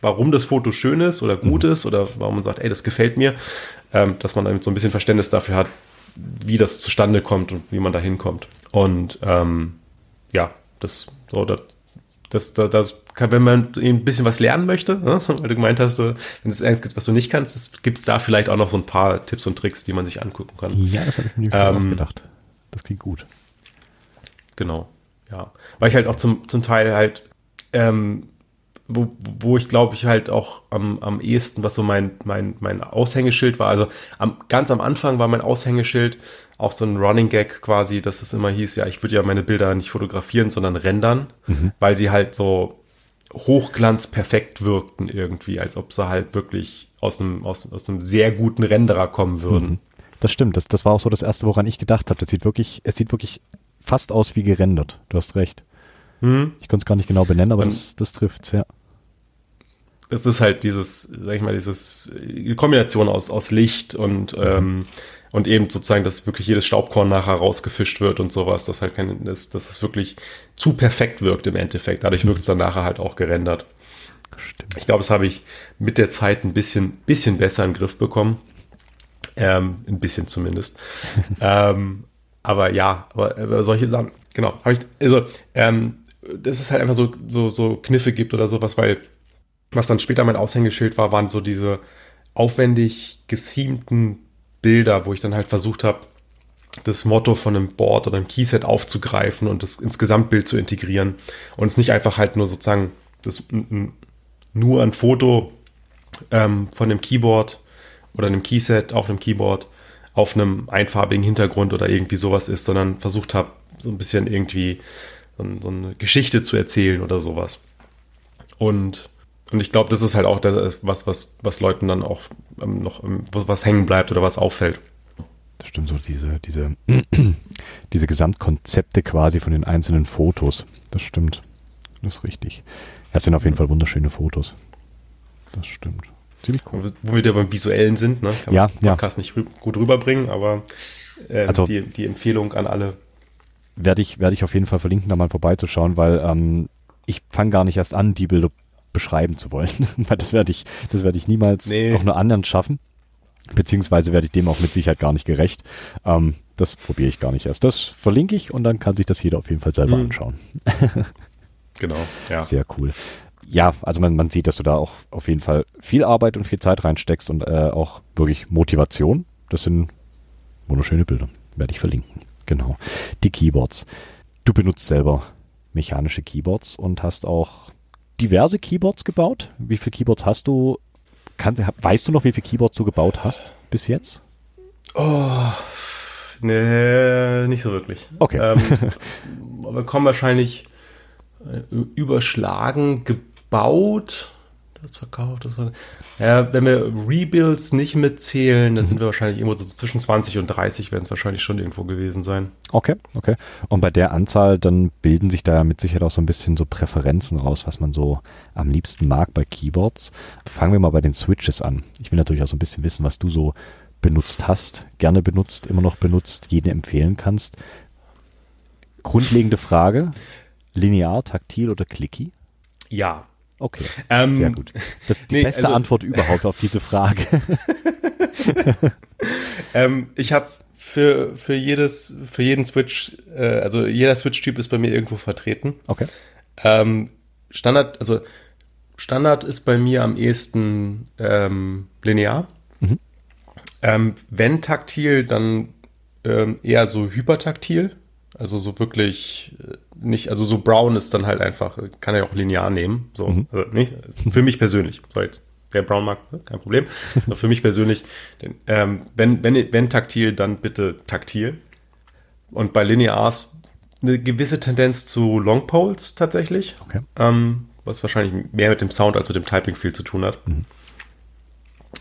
warum das Foto schön ist oder gut mhm. ist oder warum man sagt, ey, das gefällt mir, ähm, dass man dann so ein bisschen Verständnis dafür hat, wie das zustande kommt und wie man da hinkommt. Und ähm, ja, das so, das, das, das, das kann, wenn man ein bisschen was lernen möchte, ne, weil du gemeint hast, wenn es eins gibt, was du nicht kannst, gibt es da vielleicht auch noch so ein paar Tipps und Tricks, die man sich angucken kann. Ja, das habe ich mir ähm, auch gedacht. Das klingt gut. Genau, ja. Weil ich halt auch zum, zum Teil halt ähm, wo, wo ich glaube ich halt auch am, am ehesten, was so mein, mein, mein Aushängeschild war. Also am, ganz am Anfang war mein Aushängeschild auch so ein Running Gag quasi, dass es immer hieß, ja, ich würde ja meine Bilder nicht fotografieren, sondern rendern, mhm. weil sie halt so hochglanzperfekt wirkten irgendwie, als ob sie halt wirklich aus einem, aus, aus einem sehr guten Renderer kommen würden. Mhm. Das stimmt, das, das war auch so das erste, woran ich gedacht habe. Das sieht wirklich, es sieht wirklich fast aus wie gerendert. Du hast recht. Mhm. Ich konnte es gar nicht genau benennen, aber das, das trifft's, ja es ist halt dieses, sag ich mal, dieses die Kombination aus, aus Licht und, ähm, und eben sozusagen, dass wirklich jedes Staubkorn nachher rausgefischt wird und sowas, dass halt kein, dass, dass es wirklich zu perfekt wirkt im Endeffekt. Dadurch wirkt es dann nachher halt auch gerendert. Stimmt. Ich glaube, das habe ich mit der Zeit ein bisschen, bisschen besser in den Griff bekommen. Ähm, ein bisschen zumindest. ähm, aber ja, aber, aber, solche Sachen, genau, habe ich, also, ähm, dass es halt einfach so, so, so Kniffe gibt oder sowas, weil was dann später mein Aushängeschild war, waren so diese aufwendig gethemten Bilder, wo ich dann halt versucht habe, das Motto von einem Board oder einem Keyset aufzugreifen und das ins Gesamtbild zu integrieren und es nicht einfach halt nur sozusagen das, nur ein Foto ähm, von einem Keyboard oder einem Keyset auf einem Keyboard auf einem einfarbigen Hintergrund oder irgendwie sowas ist, sondern versucht habe, so ein bisschen irgendwie so, so eine Geschichte zu erzählen oder sowas. Und und ich glaube, das ist halt auch das, was, was, was Leuten dann auch ähm, noch ähm, was hängen bleibt oder was auffällt. Das stimmt so, diese, diese, diese Gesamtkonzepte quasi von den einzelnen Fotos. Das stimmt. Das ist richtig. Das sind auf jeden Fall wunderschöne Fotos. Das stimmt. Ziemlich cool. Wo wir wieder beim Visuellen sind, ne? Kann ja, man Podcast ja. nicht rü gut rüberbringen, aber äh, also, die, die Empfehlung an alle. Werde ich, werde ich auf jeden Fall verlinken, da mal vorbeizuschauen, weil ähm, ich fange gar nicht erst an, die Bilder beschreiben zu wollen, weil das werde ich, das werde ich niemals nee. auch nur anderen schaffen. Beziehungsweise werde ich dem auch mit Sicherheit gar nicht gerecht. Ähm, das probiere ich gar nicht erst. Das verlinke ich und dann kann sich das jeder auf jeden Fall selber mhm. anschauen. genau, ja. Sehr cool. Ja, also man, man sieht, dass du da auch auf jeden Fall viel Arbeit und viel Zeit reinsteckst und äh, auch wirklich Motivation. Das sind wunderschöne Bilder. Werde ich verlinken. Genau. Die Keyboards. Du benutzt selber mechanische Keyboards und hast auch diverse Keyboards gebaut. Wie viele Keyboards hast du? Kann, weißt du noch, wie viele Keyboards du gebaut hast bis jetzt? Oh, nee, nicht so wirklich. Okay. Ähm, aber kommen wahrscheinlich äh, überschlagen gebaut das verkauft, das war, ja, wenn wir Rebuilds nicht mitzählen, dann mhm. sind wir wahrscheinlich irgendwo so zwischen 20 und 30 werden es wahrscheinlich schon irgendwo gewesen sein. Okay, okay. Und bei der Anzahl, dann bilden sich da ja mit Sicherheit auch so ein bisschen so Präferenzen raus, was man so am liebsten mag bei Keyboards. Fangen wir mal bei den Switches an. Ich will natürlich auch so ein bisschen wissen, was du so benutzt hast, gerne benutzt, immer noch benutzt, jedem empfehlen kannst. Grundlegende Frage, linear, taktil oder clicky? Ja, Okay, ähm, sehr gut. Das ist die nee, beste also, Antwort überhaupt auf diese Frage. ähm, ich habe für, für jedes, für jeden Switch, äh, also jeder Switch-Typ ist bei mir irgendwo vertreten. Okay. Ähm, Standard, also Standard ist bei mir am ehesten ähm, linear. Mhm. Ähm, wenn taktil, dann ähm, eher so hypertaktil. Also so wirklich äh, nicht, also so Brown ist dann halt einfach, kann er ja auch linear nehmen. So, mhm. also nicht, für mich persönlich. So jetzt, wer Brown mag, ne, kein Problem. Aber für mich persönlich, denn, ähm, wenn, wenn, wenn taktil, dann bitte taktil. Und bei Linears eine gewisse Tendenz zu Long Poles tatsächlich. Okay. Ähm, was wahrscheinlich mehr mit dem Sound als mit dem Typing viel zu tun hat. Mhm.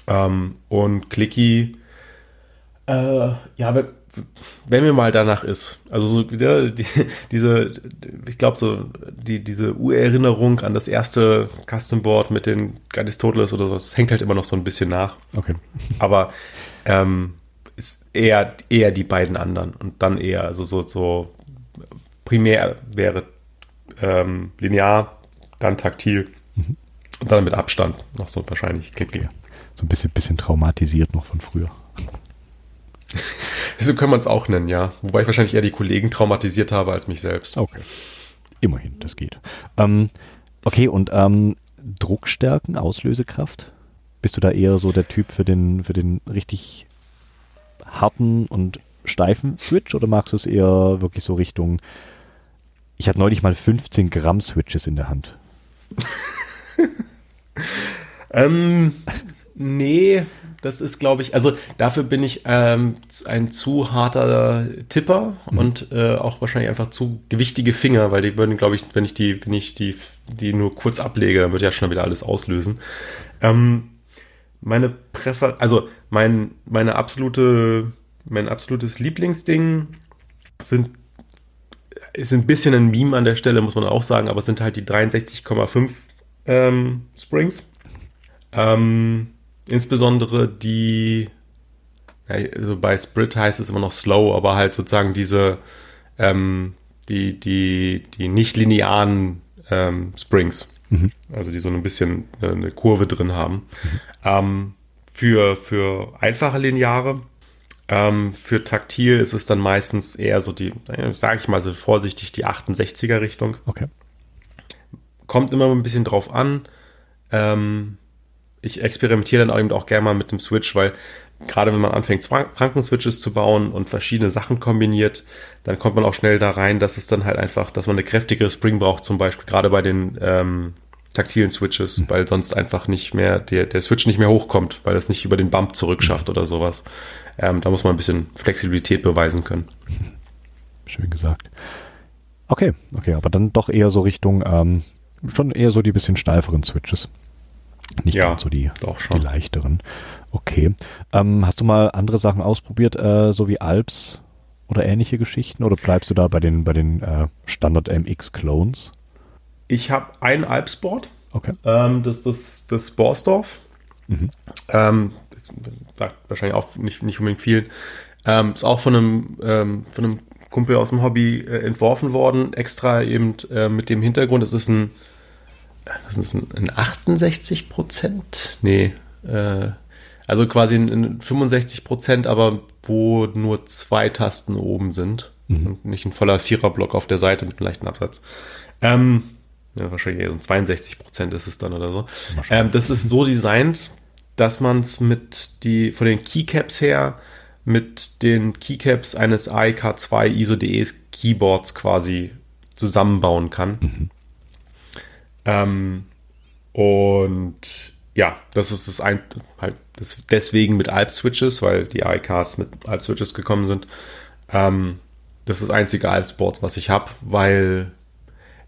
Ähm, und Clicky, äh, ja, wenn mir mal danach ist, also so ja, die, diese, ich glaube so die diese Urerinnerung an das erste Custom Board mit den Aristoteles oder so, das hängt halt immer noch so ein bisschen nach. Okay. Aber ähm, ist eher eher die beiden anderen und dann eher also so so primär wäre ähm, linear, dann taktil mhm. Und dann mit Abstand noch so wahrscheinlich Klick. Okay. So ein bisschen, bisschen traumatisiert noch von früher. so können wir es auch nennen, ja. Wobei ich wahrscheinlich eher die Kollegen traumatisiert habe als mich selbst. Okay. Immerhin, das geht. Ähm, okay, und ähm, Druckstärken, Auslösekraft? Bist du da eher so der Typ für den, für den richtig harten und steifen Switch oder magst du es eher wirklich so Richtung, ich hatte neulich mal 15 Gramm Switches in der Hand. ähm, nee, das ist, glaube ich, also dafür bin ich ähm, ein zu harter Tipper mhm. und äh, auch wahrscheinlich einfach zu gewichtige Finger, weil die würden, glaube ich, wenn ich die, wenn ich die, die nur kurz ablege, dann wird ja schon wieder alles auslösen. Ähm, meine Präfer, also mein, meine absolute, mein absolutes Lieblingsding sind ist ein bisschen ein Meme an der Stelle, muss man auch sagen, aber es sind halt die 63,5 ähm, Springs. Ähm, insbesondere die, also bei Sprit heißt es immer noch slow, aber halt sozusagen diese, ähm, die, die, die nicht linearen ähm, Springs. Mhm. Also die so ein bisschen äh, eine Kurve drin haben. Mhm. Ähm, für, für einfache Lineare. Ähm, für taktil ist es dann meistens eher so die, sage ich mal so vorsichtig, die 68er Richtung. Okay. Kommt immer ein bisschen drauf an. Ähm, ich experimentiere dann eben auch gerne mal mit dem Switch, weil gerade wenn man anfängt, Franken-Switches zu bauen und verschiedene Sachen kombiniert, dann kommt man auch schnell da rein, dass es dann halt einfach, dass man eine kräftigere Spring braucht, zum Beispiel gerade bei den ähm, taktilen Switches, mhm. weil sonst einfach nicht mehr, der, der Switch nicht mehr hochkommt, weil es nicht über den Bump zurückschafft mhm. oder sowas. Ähm, da muss man ein bisschen Flexibilität beweisen können. Schön gesagt. Okay, okay, aber dann doch eher so Richtung, ähm, schon eher so die bisschen steiferen Switches. Nicht ja, ganz so die, die leichteren. Okay. Ähm, hast du mal andere Sachen ausprobiert, äh, so wie Alps oder ähnliche Geschichten? Oder bleibst du da bei den, bei den äh, Standard MX Clones? Ich habe ein Alpsboard. Okay. Ähm, das ist das, das Borsdorf. Mhm. Ähm, sagt wahrscheinlich auch nicht, nicht unbedingt viel. Ähm, ist auch von einem, ähm, von einem Kumpel aus dem Hobby äh, entworfen worden, extra eben äh, mit dem Hintergrund, es ist ein, das ist ein, ein 68 Prozent, nee, äh, also quasi ein 65 Prozent, aber wo nur zwei Tasten oben sind mhm. und nicht ein voller Viererblock auf der Seite mit einem leichten Absatz. Ähm, ja, wahrscheinlich eher so 62 Prozent ist es dann oder so. Ähm, das ist so designt, dass man es mit die, von den Keycaps her mit den Keycaps eines AEK2 ISO-DE Keyboards quasi zusammenbauen kann. Mhm. Ähm, und ja, das ist das ein, halt das deswegen mit Alp-Switches, weil die AEKs mit Alp-Switches gekommen sind. Ähm, das ist das einzige Alp-Boards, was ich habe, weil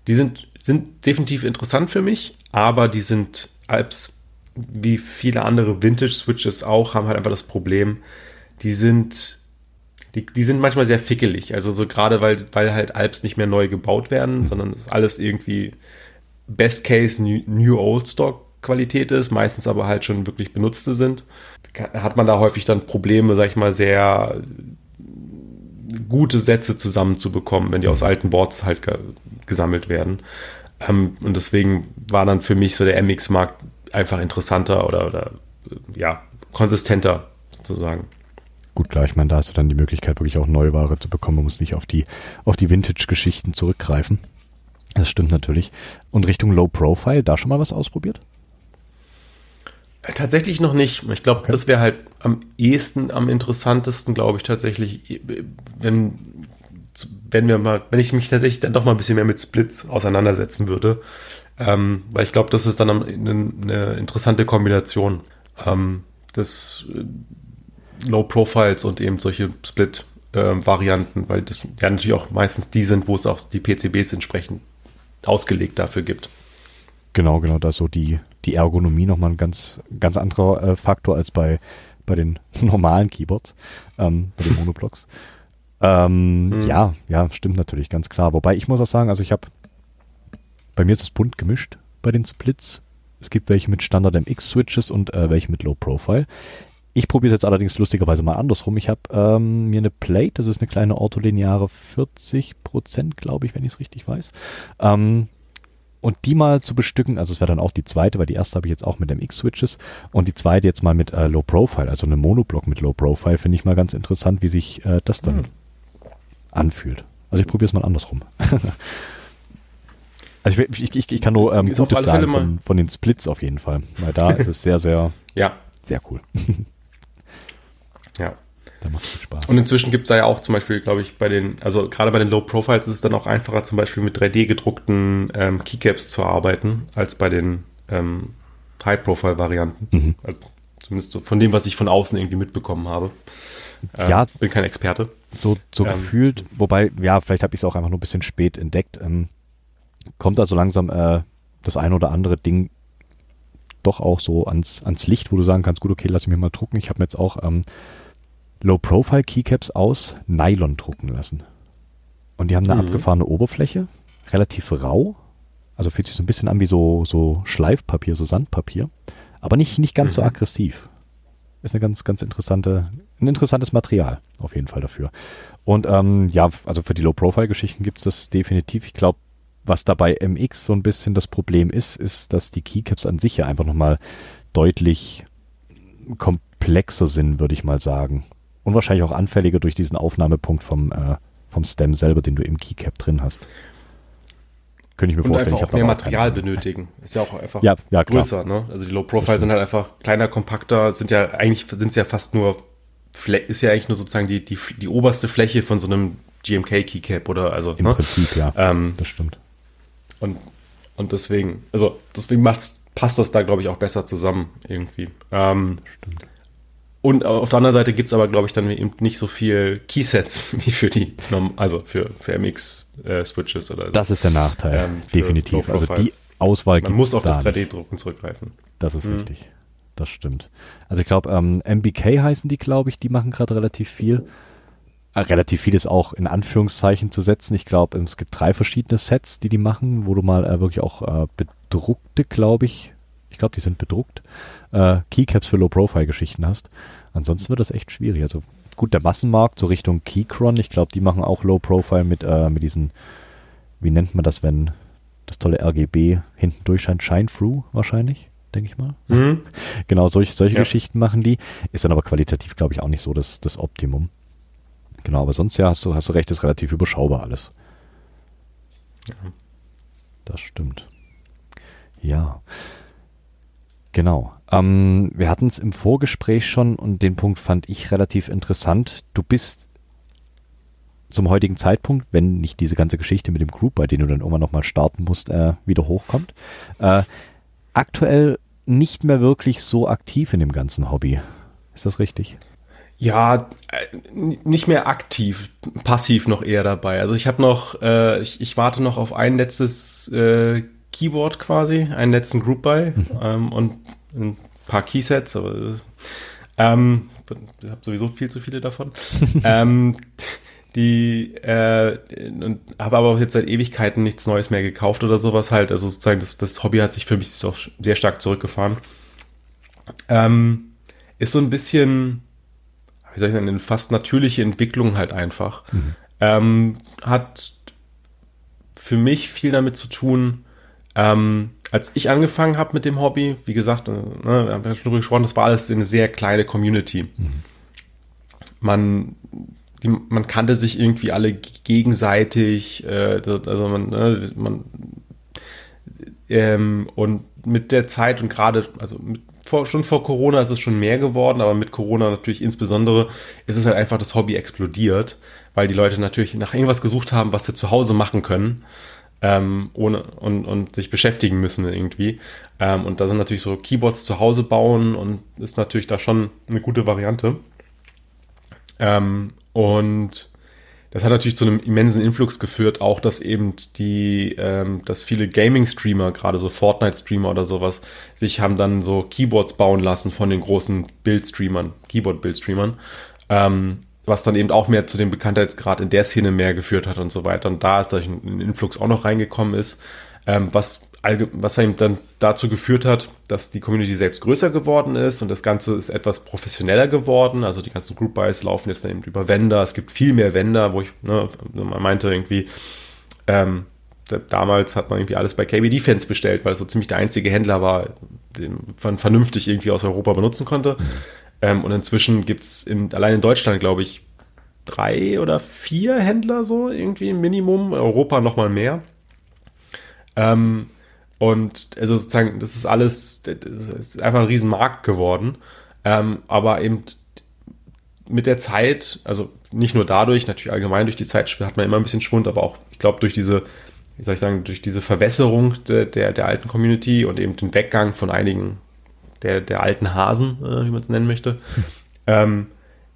die sind, sind definitiv interessant für mich, aber die sind Alps wie viele andere Vintage-Switches auch, haben halt einfach das Problem, die sind, die, die sind manchmal sehr fickelig. Also so gerade, weil, weil halt Alps nicht mehr neu gebaut werden, sondern alles irgendwie Best Case New, Old Stock Qualität ist, meistens aber halt schon wirklich benutzte sind, hat man da häufig dann Probleme, sag ich mal, sehr gute Sätze zusammenzubekommen, wenn die aus alten Boards halt ge gesammelt werden. Ähm, und deswegen war dann für mich so der MX-Markt einfach interessanter oder, oder ja, konsistenter sozusagen. Gut, klar, ich meine, da hast du dann die Möglichkeit, wirklich auch Neuware zu bekommen. Man muss nicht auf die, auf die Vintage-Geschichten zurückgreifen. Das stimmt natürlich. Und Richtung Low Profile, da schon mal was ausprobiert? Äh, tatsächlich noch nicht. Ich glaube, okay. das wäre halt am ehesten, am interessantesten, glaube ich, tatsächlich, wenn, wenn wir mal, wenn ich mich tatsächlich dann doch mal ein bisschen mehr mit Splits auseinandersetzen würde. Ähm, weil ich glaube, das ist dann eine, eine interessante Kombination ähm, des äh, Low Profiles und eben solche Split-Varianten, äh, weil das ja natürlich auch meistens die sind, wo es auch die PCBs entsprechend ausgelegt dafür gibt. Genau, genau, da ist so die, die Ergonomie nochmal ein ganz, ganz anderer äh, Faktor als bei, bei den normalen Keyboards, ähm, bei den Monoblocks. ähm, mhm. Ja, ja, stimmt natürlich, ganz klar. Wobei ich muss auch sagen, also ich habe, bei mir ist es bunt gemischt bei den Splits. Es gibt welche mit Standard MX-Switches und äh, welche mit Low Profile. Ich probiere es jetzt allerdings lustigerweise mal andersrum. Ich habe ähm, mir eine Plate, das ist eine kleine ortholineare 40 Prozent, glaube ich, wenn ich es richtig weiß. Ähm, und die mal zu bestücken, also es wäre dann auch die zweite, weil die erste habe ich jetzt auch mit MX-Switches und die zweite jetzt mal mit äh, Low Profile, also eine Monoblock mit Low Profile, finde ich mal ganz interessant, wie sich äh, das dann hm. anfühlt. Also ich probiere es mal andersrum. also ich, ich, ich, ich kann nur ähm, Gutes sagen von, von, den Splits auf jeden Fall, weil da ist es sehr, sehr, ja. sehr cool. ja. Da macht es Spaß. Und inzwischen gibt es da ja auch zum Beispiel, glaube ich, bei den, also gerade bei den Low Profiles ist es dann auch einfacher, zum Beispiel mit 3D gedruckten ähm, Keycaps zu arbeiten, als bei den ähm, High Profile Varianten. Mhm. Also zumindest so von dem, was ich von außen irgendwie mitbekommen habe. Ähm, ja. Bin kein Experte. So, so ähm, gefühlt, wobei, ja, vielleicht habe ich es auch einfach nur ein bisschen spät entdeckt. Ähm, kommt da so langsam äh, das eine oder andere Ding doch auch so ans, ans Licht, wo du sagen kannst, gut, okay, lass ich mir mal drucken. Ich habe mir jetzt auch ähm, Low-Profile-Keycaps aus Nylon drucken lassen. Und die haben eine mhm. abgefahrene Oberfläche, relativ rau. Also fühlt sich so ein bisschen an wie so, so Schleifpapier, so Sandpapier. Aber nicht, nicht ganz mhm. so aggressiv. Ist eine ganz, ganz interessante, ein interessantes Material auf jeden Fall dafür. Und ähm, ja, also für die Low-Profile-Geschichten gibt es das definitiv. Ich glaube, was dabei MX so ein bisschen das Problem ist, ist, dass die Keycaps an sich ja einfach nochmal deutlich komplexer sind, würde ich mal sagen und wahrscheinlich auch anfälliger durch diesen Aufnahmepunkt vom, äh, vom Stem selber, den du im Keycap drin hast. Könnte ich mir und vorstellen. Einfach auch mehr Material benötigen. Ist ja auch einfach ja, ja, größer. Ne? Also die Low Profile sind halt einfach kleiner, kompakter, sind ja eigentlich sind es ja fast nur ist ja eigentlich nur sozusagen die, die, die oberste Fläche von so einem GMK Keycap oder also im ne? Prinzip ja. Ähm, das stimmt. Und und deswegen also deswegen macht's passt das da glaube ich auch besser zusammen irgendwie. Ähm, stimmt. Und auf der anderen Seite gibt es aber, glaube ich, dann eben nicht so viel Keysets wie für die, also für, für MX-Switches äh, oder Das ist der Nachteil, ähm, definitiv. Also die Auswahl Man muss auf da das 3D-Drucken zurückgreifen. Das ist mhm. richtig. Das stimmt. Also ich glaube, ähm, MBK heißen die, glaube ich, die machen gerade relativ viel. Äh, relativ viel ist auch in Anführungszeichen zu setzen. Ich glaube, es gibt drei verschiedene Sets, die die machen, wo du mal äh, wirklich auch äh, bedruckte, glaube ich, ich glaube, die sind bedruckt, äh, Keycaps für Low-Profile-Geschichten hast. Ansonsten wird das echt schwierig. Also gut, der Massenmarkt so Richtung Keychron, ich glaube, die machen auch Low-Profile mit, äh, mit diesen, wie nennt man das, wenn das tolle RGB hinten durchscheint? Shine-Through wahrscheinlich, denke ich mal. Mhm. Genau, solch, solche ja. Geschichten machen die. Ist dann aber qualitativ, glaube ich, auch nicht so das, das Optimum. Genau, aber sonst ja, hast du, hast du recht, ist relativ überschaubar alles. Ja. Das stimmt. Ja. Genau. Ähm, wir hatten es im Vorgespräch schon und den Punkt fand ich relativ interessant. Du bist zum heutigen Zeitpunkt, wenn nicht diese ganze Geschichte mit dem Group, bei dem du dann irgendwann nochmal starten musst, äh, wieder hochkommt, äh, aktuell nicht mehr wirklich so aktiv in dem ganzen Hobby. Ist das richtig? Ja, äh, nicht mehr aktiv, passiv noch eher dabei. Also ich habe noch, äh, ich, ich, warte noch auf ein letztes äh, Keyboard quasi, einen letzten Group by mhm. ähm, und ein paar Keysets, aber ähm, ich habe sowieso viel zu viele davon. ähm, die äh, habe aber jetzt seit Ewigkeiten nichts Neues mehr gekauft oder sowas halt. Also sozusagen das, das Hobby hat sich für mich auch sehr stark zurückgefahren. Ähm, ist so ein bisschen, wie soll ich sagen, eine fast natürliche Entwicklung halt einfach. Mhm. Ähm, hat für mich viel damit zu tun, ähm, als ich angefangen habe mit dem Hobby, wie gesagt, äh, ne, wir haben ja schon drüber gesprochen, das war alles eine sehr kleine Community. Mhm. Man, die, man kannte sich irgendwie alle gegenseitig, äh, also man, ne, man ähm, und mit der Zeit und gerade, also mit, vor, schon vor Corona ist es schon mehr geworden, aber mit Corona natürlich insbesondere ist es halt einfach das Hobby explodiert, weil die Leute natürlich nach irgendwas gesucht haben, was sie zu Hause machen können ähm, ohne und, und sich beschäftigen müssen irgendwie. Ähm, und da sind natürlich so Keyboards zu Hause bauen und ist natürlich da schon eine gute Variante. Ähm, und das hat natürlich zu einem immensen Influx geführt, auch dass eben die, ähm, dass viele Gaming-Streamer, gerade so Fortnite-Streamer oder sowas, sich haben dann so Keyboards bauen lassen von den großen Build-Streamern, Keyboard-Build-Streamern. Ähm, was dann eben auch mehr zu dem Bekanntheitsgrad in der Szene mehr geführt hat und so weiter. Und da ist durch ein Influx auch noch reingekommen ist, ähm, was, was eben dann dazu geführt hat, dass die Community selbst größer geworden ist und das Ganze ist etwas professioneller geworden. Also die ganzen Group Buys laufen jetzt eben über Vendor. Es gibt viel mehr Vendor, wo ich, ne, man meinte irgendwie, ähm, damals hat man irgendwie alles bei KB Defense bestellt, weil es so ziemlich der einzige Händler war, den man vernünftig irgendwie aus Europa benutzen konnte. Ähm, und inzwischen gibt's in, allein in Deutschland, glaube ich, drei oder vier Händler so irgendwie im Minimum, Europa nochmal mehr. Ähm, und also sozusagen, das ist alles, das ist einfach ein Riesenmarkt geworden. Ähm, aber eben mit der Zeit, also nicht nur dadurch, natürlich allgemein durch die Zeit hat man immer ein bisschen Schwund, aber auch, ich glaube, durch diese, wie soll ich sagen, durch diese Verwässerung de, der, der alten Community und eben den Weggang von einigen der, der alten Hasen, äh, wie man es nennen möchte, ähm,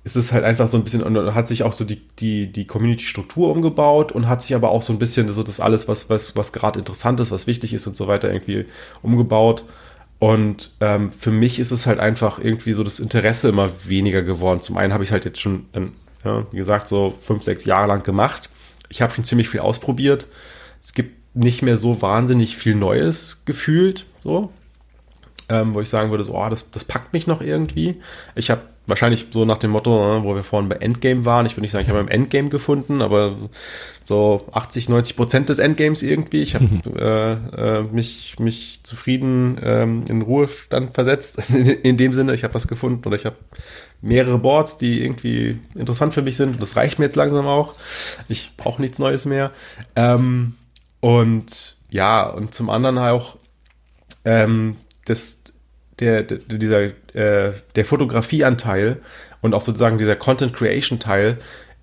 ist es halt einfach so ein bisschen, und hat sich auch so die, die, die Community-Struktur umgebaut und hat sich aber auch so ein bisschen so das alles, was, was, was gerade interessant ist, was wichtig ist und so weiter, irgendwie umgebaut. Und ähm, für mich ist es halt einfach irgendwie so das Interesse immer weniger geworden. Zum einen habe ich es halt jetzt schon, ja, wie gesagt, so fünf, sechs Jahre lang gemacht. Ich habe schon ziemlich viel ausprobiert. Es gibt nicht mehr so wahnsinnig viel Neues gefühlt, so, ähm, wo ich sagen würde, so, oh, das, das packt mich noch irgendwie. Ich habe wahrscheinlich so nach dem Motto, ne, wo wir vorhin bei Endgame waren. Ich würde nicht sagen, ich habe im Endgame gefunden, aber so 80, 90 Prozent des Endgames irgendwie. Ich habe äh, äh, mich, mich zufrieden ähm, in Ruhestand versetzt. In, in dem Sinne, ich habe was gefunden oder ich habe mehrere Boards, die irgendwie interessant für mich sind. Das reicht mir jetzt langsam auch. Ich brauche nichts Neues mehr. Ähm, und ja, und zum anderen auch ähm, das, der, der, dieser, äh, der Fotografieanteil und auch sozusagen dieser Content Creation Teil,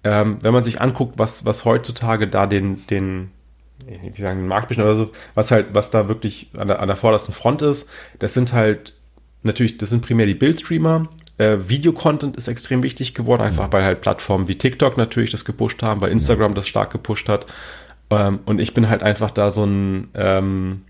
ähm, wenn man sich anguckt, was, was heutzutage da den, den, wie sagen, den Markt bestimmt oder so, was halt, was da wirklich an der, an der vordersten Front ist, das sind halt natürlich, das sind primär die Bildstreamer. Äh, Video-Content ist extrem wichtig geworden, einfach weil halt Plattformen wie TikTok natürlich das gepusht haben, weil Instagram das stark gepusht hat. Ähm, und ich bin halt einfach da so ein, ähm,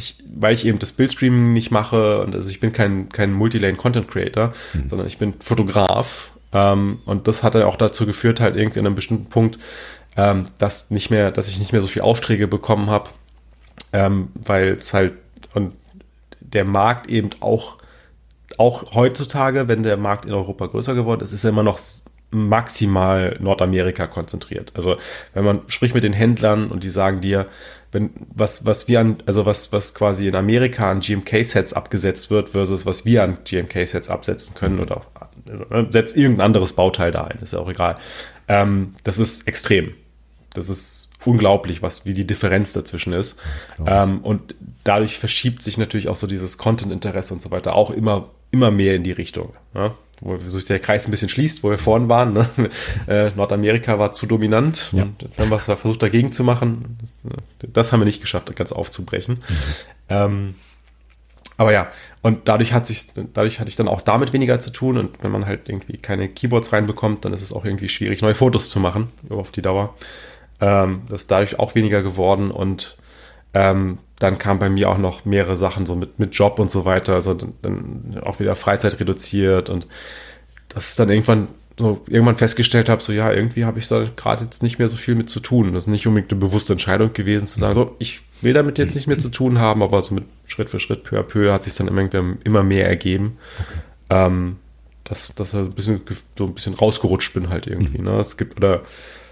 ich, weil ich eben das Bildstreaming nicht mache und also ich bin kein, kein Multilane-Content-Creator, mhm. sondern ich bin Fotograf. Ähm, und das hat dann auch dazu geführt, halt irgendwie an einem bestimmten Punkt, ähm, dass nicht mehr, dass ich nicht mehr so viele Aufträge bekommen habe, ähm, weil es halt und der Markt eben auch auch heutzutage, wenn der Markt in Europa größer geworden ist, ist er immer noch maximal Nordamerika konzentriert. Also wenn man spricht mit den Händlern und die sagen dir, wenn was was wir an also was was quasi in Amerika an GMK Sets abgesetzt wird versus was wir an GMK Sets absetzen können oder also, ne, setzt irgendein anderes Bauteil da ein, ist ja auch egal. Ähm, das ist extrem. Das ist unglaublich, was wie die Differenz dazwischen ist. Ähm, und dadurch verschiebt sich natürlich auch so dieses Content-Interesse und so weiter auch immer immer mehr in die Richtung. Ja? Wo sich der Kreis ein bisschen schließt, wo wir vorhin waren. Ne? Äh, Nordamerika war zu dominant ja. und dann haben wir versucht dagegen zu machen. Das, haben wir nicht geschafft, ganz aufzubrechen. Mhm. Ähm, aber ja, und dadurch hat sich, dadurch hatte ich dann auch damit weniger zu tun und wenn man halt irgendwie keine Keyboards reinbekommt, dann ist es auch irgendwie schwierig, neue Fotos zu machen auf die Dauer. Ähm, das ist dadurch auch weniger geworden und ähm, dann kam bei mir auch noch mehrere Sachen so mit, mit Job und so weiter, also dann, dann auch wieder Freizeit reduziert und das ist dann irgendwann so irgendwann festgestellt habe, so ja, irgendwie habe ich da gerade jetzt nicht mehr so viel mit zu tun. Das ist nicht unbedingt eine bewusste Entscheidung gewesen, zu sagen, so, ich will damit jetzt nicht mehr zu tun haben, aber so mit Schritt für Schritt, peu à peu, hat sich dann immer, immer mehr ergeben. Ähm, dass, dass ich ein bisschen, so ein bisschen rausgerutscht bin halt irgendwie. Ne? Es gibt, oder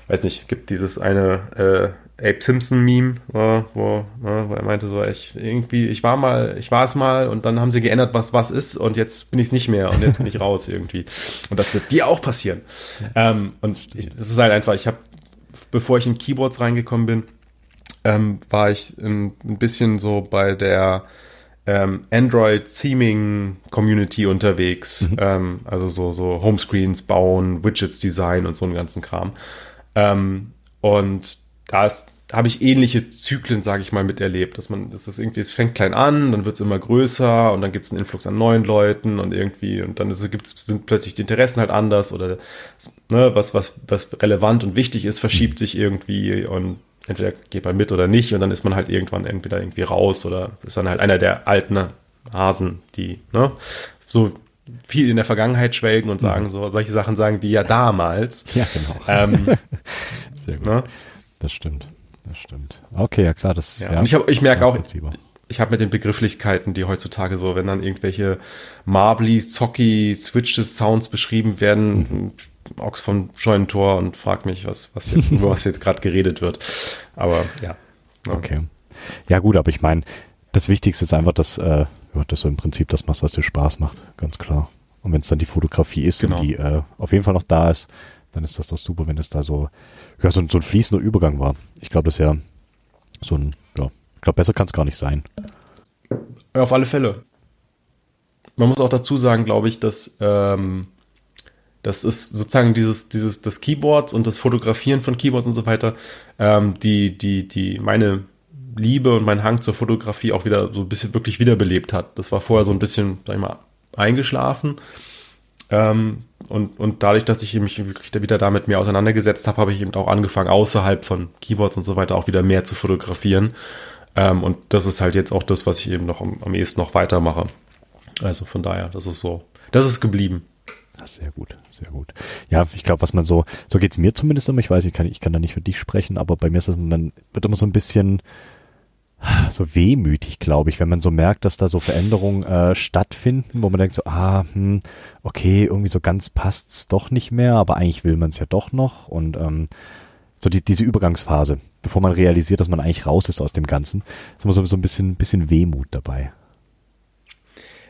weiß nicht, es gibt dieses eine äh, Abe Simpson Meme, wo, wo, ne, wo er meinte so, ich irgendwie, ich war mal, ich war es mal und dann haben sie geändert, was was ist und jetzt bin ich es nicht mehr und jetzt bin ich raus irgendwie. Und das wird dir auch passieren. Ähm, und das ist halt einfach, ich habe, bevor ich in Keyboards reingekommen bin, ähm, war ich ein, ein bisschen so bei der ähm, Android Theming Community unterwegs, mhm. ähm, also so so Homescreens bauen, Widgets Design und so einen ganzen Kram. Ähm, und da ist habe ich ähnliche Zyklen, sage ich mal, miterlebt, dass man, das ist irgendwie, es fängt klein an, dann wird es immer größer und dann gibt es einen Influx an neuen Leuten und irgendwie und dann ist, gibt's, sind plötzlich die Interessen halt anders oder ne, was was was relevant und wichtig ist, verschiebt sich irgendwie und entweder geht man mit oder nicht und dann ist man halt irgendwann entweder irgendwie raus oder ist dann halt einer der alten Hasen, die ne, so viel in der Vergangenheit schwelgen und sagen mhm. so solche Sachen sagen wie ja damals. Ja, genau. Ähm, Sehr gut. Ne? Das stimmt. Das stimmt. Okay, ja klar, das ja. ja und ich, hab, ich merke auch, ich habe mit den Begrifflichkeiten, die heutzutage so, wenn dann irgendwelche Marbly, Zocki, Switches, Sounds beschrieben werden, mhm. Ochs vom Scheunentor und frag mich, was, was jetzt, über was jetzt gerade geredet wird. Aber ja. Ja. Okay. Ja gut, aber ich meine, das Wichtigste ist einfach, dass, äh, ja, dass du im Prinzip das machst, was dir Spaß macht, ganz klar. Und wenn es dann die Fotografie ist Genau. und die äh, auf jeden Fall noch da ist, dann ist das doch super, wenn es da so, ja, so, ein- so ein fließender Übergang war. Ich glaube, das ist ja so ein, ja, ich glaube, besser kann es gar nicht sein. Ja, auf alle Fälle. Man muss auch dazu sagen, glaube ich, dass ähm, das ist sozusagen dieses, dieses, das Keyboards und das Fotografieren von Keyboards und so weiter, ähm, die, die, die meine Liebe und mein Hang zur Fotografie auch wieder so ein bisschen wirklich wiederbelebt hat. Das war vorher so ein bisschen, sag ich mal, eingeschlafen. Ähm, und, und dadurch, dass ich mich wieder damit mehr auseinandergesetzt habe, habe ich eben auch angefangen, außerhalb von Keyboards und so weiter auch wieder mehr zu fotografieren. Ähm, und das ist halt jetzt auch das, was ich eben noch am, am ehesten noch weitermache. Also von daher, das ist so, das ist geblieben. Ja, sehr gut, sehr gut. Ja, ich glaube, was man so, so geht's mir zumindest immer, ich weiß, ich kann, ich kann da nicht für dich sprechen, aber bei mir ist das, man wird immer so ein bisschen so wehmütig, glaube ich, wenn man so merkt, dass da so Veränderungen äh, stattfinden, wo man denkt so, ah, hm, okay, irgendwie so ganz passt's doch nicht mehr, aber eigentlich will man es ja doch noch und ähm, so die, diese Übergangsphase, bevor man realisiert, dass man eigentlich raus ist aus dem Ganzen, ist immer so, so ein bisschen, bisschen Wehmut dabei.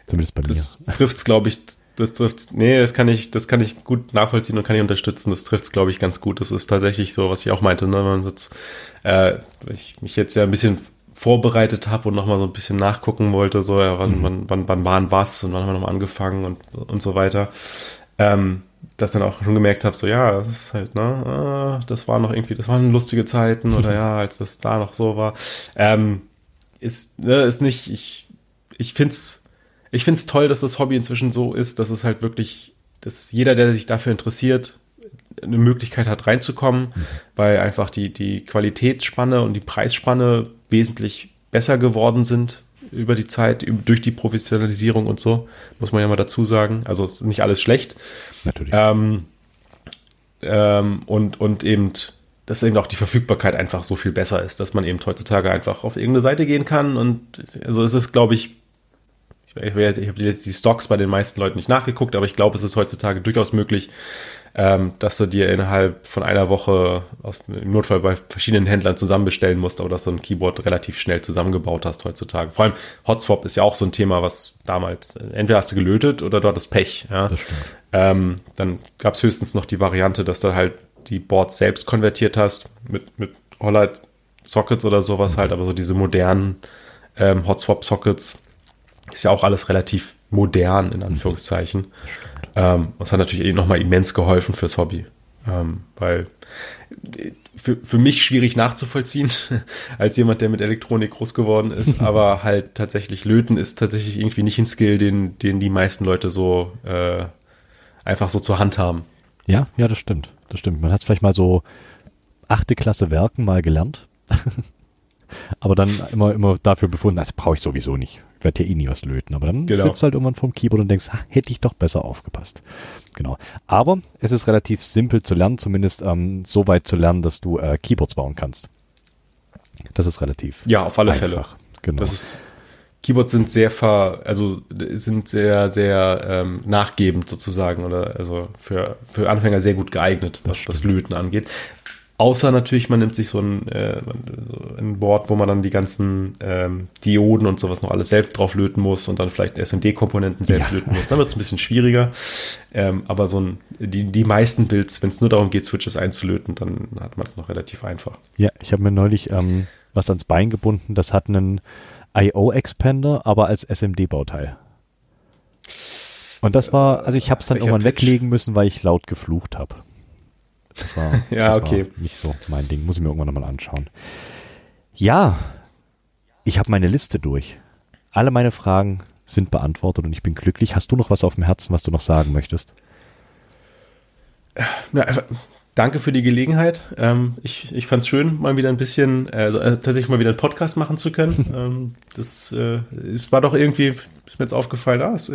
Zumindest bei mir. Das trifft's, glaube ich, das trifft, nee, das kann ich, das kann ich gut nachvollziehen und kann ich unterstützen. Das trifft's, glaube ich, ganz gut. Das ist tatsächlich so, was ich auch meinte, ne, wenn man jetzt, äh, ich mich jetzt ja ein bisschen vorbereitet habe und nochmal so ein bisschen nachgucken wollte, so, ja, wann, Mhm. wann, wann, wann waren was und wann haben wir nochmal angefangen und, und so weiter. Ähm, dass dann auch schon gemerkt habe, so ja, das ist halt, ne, ah, das war noch irgendwie, das waren lustige Zeiten oder ja, als das da noch so war. Ähm, ist, ne, ist nicht, ich, ich find's, ich find's toll, dass das Hobby inzwischen so ist, dass es halt wirklich, dass jeder, der sich dafür interessiert, eine Möglichkeit hat reinzukommen, weil einfach die, die Qualitätsspanne und die Preisspanne wesentlich besser geworden sind über die Zeit, durch die Professionalisierung und so, muss man ja mal dazu sagen. Also nicht alles schlecht. Natürlich. Ähm, ähm, und, und eben, dass eben auch die Verfügbarkeit einfach so viel besser ist, dass man eben heutzutage einfach auf irgendeine Seite gehen kann und also es ist, glaube ich, ich, ich, habe jetzt die Stocks bei den meisten Leuten nicht nachgeguckt, aber ich glaube, es ist heutzutage durchaus möglich, ähm, dass du dir innerhalb von einer Woche aus, im Notfall bei verschiedenen Händlern zusammenbestellen musst, aber dass du ein Keyboard relativ schnell zusammengebaut hast heutzutage. Vor allem Hotswap ist ja auch so ein Thema, was damals, entweder hast du gelötet oder du hattest Pech. Ja? Ähm, dann gab es höchstens noch die Variante, dass du halt die Boards selbst konvertiert hast mit, mit Hollite Sockets oder sowas halt, aber so diese modernen ähm, Hotswap Sockets ist ja auch alles relativ modern in Anführungszeichen. Ähm, das hat natürlich nochmal immens geholfen fürs Hobby, ähm, weil für, für mich schwierig nachzuvollziehen, als jemand, der mit Elektronik groß geworden ist, aber halt tatsächlich löten ist tatsächlich irgendwie nicht ein Skill, den, den die meisten Leute so äh, einfach so zur Hand haben. Ja, ja, das stimmt. Das stimmt. Man hat es vielleicht mal so achte Klasse Werken mal gelernt. aber dann immer, immer dafür befunden, das brauche ich sowieso nicht. Ich werde ja eh nie was löten. Aber dann Genau. sitzt du halt irgendwann vorm Keyboard und denkst, hätte ich doch besser aufgepasst. Genau. Aber es ist relativ simpel zu lernen, zumindest ähm, so weit zu lernen, dass du äh, Keyboards bauen kannst. Das ist relativ Ja, auf alle Fälle. einfach. Genau. Das ist, Keyboards sind sehr ver, also sind sehr, sehr ähm, nachgebend sozusagen oder also für, für Anfänger sehr gut geeignet, was das Löten angeht. Außer natürlich, man nimmt sich so ein, äh, so ein Board, wo man dann die ganzen ähm, Dioden und sowas noch alles selbst drauf löten muss und dann vielleicht SMD-Komponenten selbst Ja. löten muss. Dann wird es ein bisschen schwieriger. Ähm, aber so ein, die, die meisten Builds, wenn es nur darum geht, Switches einzulöten, dann hat man es noch relativ einfach. Ja, ich habe mir neulich ähm, was ans Bein gebunden, das hat einen IO-Expander, aber als SMD-Bauteil. Und das war, also ich habe es dann Welcher irgendwann Pitch? weglegen müssen, weil ich laut geflucht habe. Das war, Ja, das okay. war nicht so mein Ding. Muss ich mir irgendwann nochmal anschauen. Ja, ich habe meine Liste durch. Alle meine Fragen sind beantwortet und ich bin glücklich. Hast du noch was auf dem Herzen, was du noch sagen möchtest? Ja, einfach danke für die Gelegenheit. Ähm, ich ich fand es schön, mal wieder ein bisschen, also äh, tatsächlich mal wieder einen Podcast machen zu können. ähm, das äh, es war doch irgendwie, ist mir jetzt aufgefallen, ah, es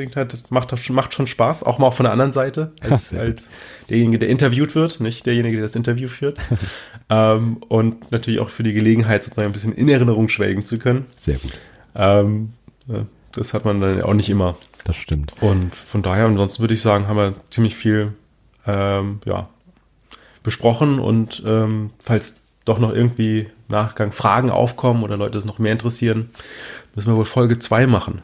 macht, schon, macht schon Spaß, auch mal von der anderen Seite, als, als derjenige, der interviewt wird, nicht derjenige, der das Interview führt. ähm, und natürlich auch für die Gelegenheit, sozusagen ein bisschen in Erinnerung schwelgen zu können. Sehr gut. Ähm, äh, das hat man dann auch nicht immer. Das stimmt. Und von daher, ansonsten würde ich sagen, haben wir ziemlich viel ähm, ja, besprochen. Und ähm, falls doch noch irgendwie Nachgang Fragen aufkommen oder Leute es noch mehr interessieren, müssen wir wohl Folge 2 machen.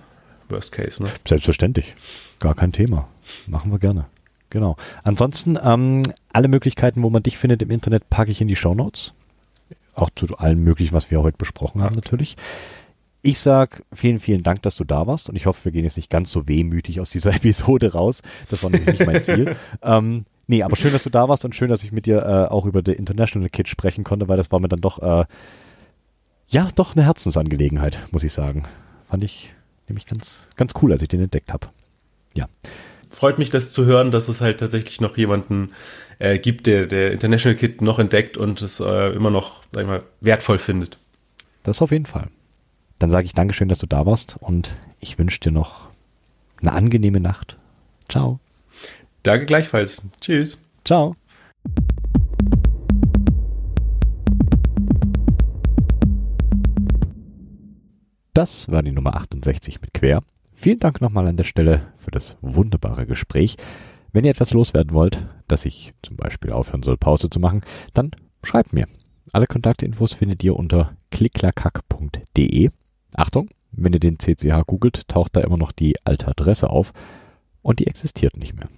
Worst Case, ne? Selbstverständlich. Gar kein Thema. Machen wir gerne. Genau. Ansonsten, ähm, alle Möglichkeiten, wo man dich findet im Internet, packe ich in die Show Notes. Auch zu allem möglichen, was wir heute besprochen haben, natürlich. Ich sag vielen, vielen Dank, dass du da warst und ich hoffe, wir gehen jetzt nicht ganz so wehmütig aus dieser Episode raus. Das war nämlich nicht mein Ziel. ähm, nee, aber schön, dass du da warst und schön, dass ich mit dir äh, auch über The International Kid sprechen konnte, weil das war mir dann doch, äh, ja, doch eine Herzensangelegenheit, muss ich sagen. Fand ich nämlich ganz, ganz cool, als ich den entdeckt habe. Ja. Freut mich, das zu hören, dass es halt tatsächlich noch jemanden äh, gibt, der der International Kid noch entdeckt und es äh, immer noch, sag ich mal, wertvoll findet. Das auf jeden Fall. Dann sage ich Dankeschön, dass du da warst und ich wünsche dir noch eine angenehme Nacht. Ciao. Danke gleichfalls. Tschüss. Ciao. Das war die Nummer 68 mit Quer. Vielen Dank nochmal an der Stelle für das wunderbare Gespräch. Wenn ihr etwas loswerden wollt, dass ich zum Beispiel aufhören soll, Pause zu machen, dann schreibt mir. Alle Kontaktinfos findet ihr unter klicklakack.de. Achtung, wenn ihr den CCH googelt, taucht da immer noch die alte Adresse auf und die existiert nicht mehr.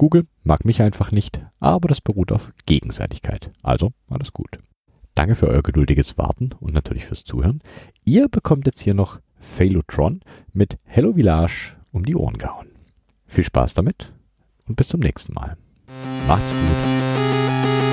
Google mag mich einfach nicht, aber das beruht auf Gegenseitigkeit. Also alles gut. Danke für euer geduldiges Warten und natürlich fürs Zuhören. Ihr bekommt jetzt hier noch Phalotron mit Hello Village um die Ohren gehauen. Viel Spaß damit und bis zum nächsten Mal. Macht's gut.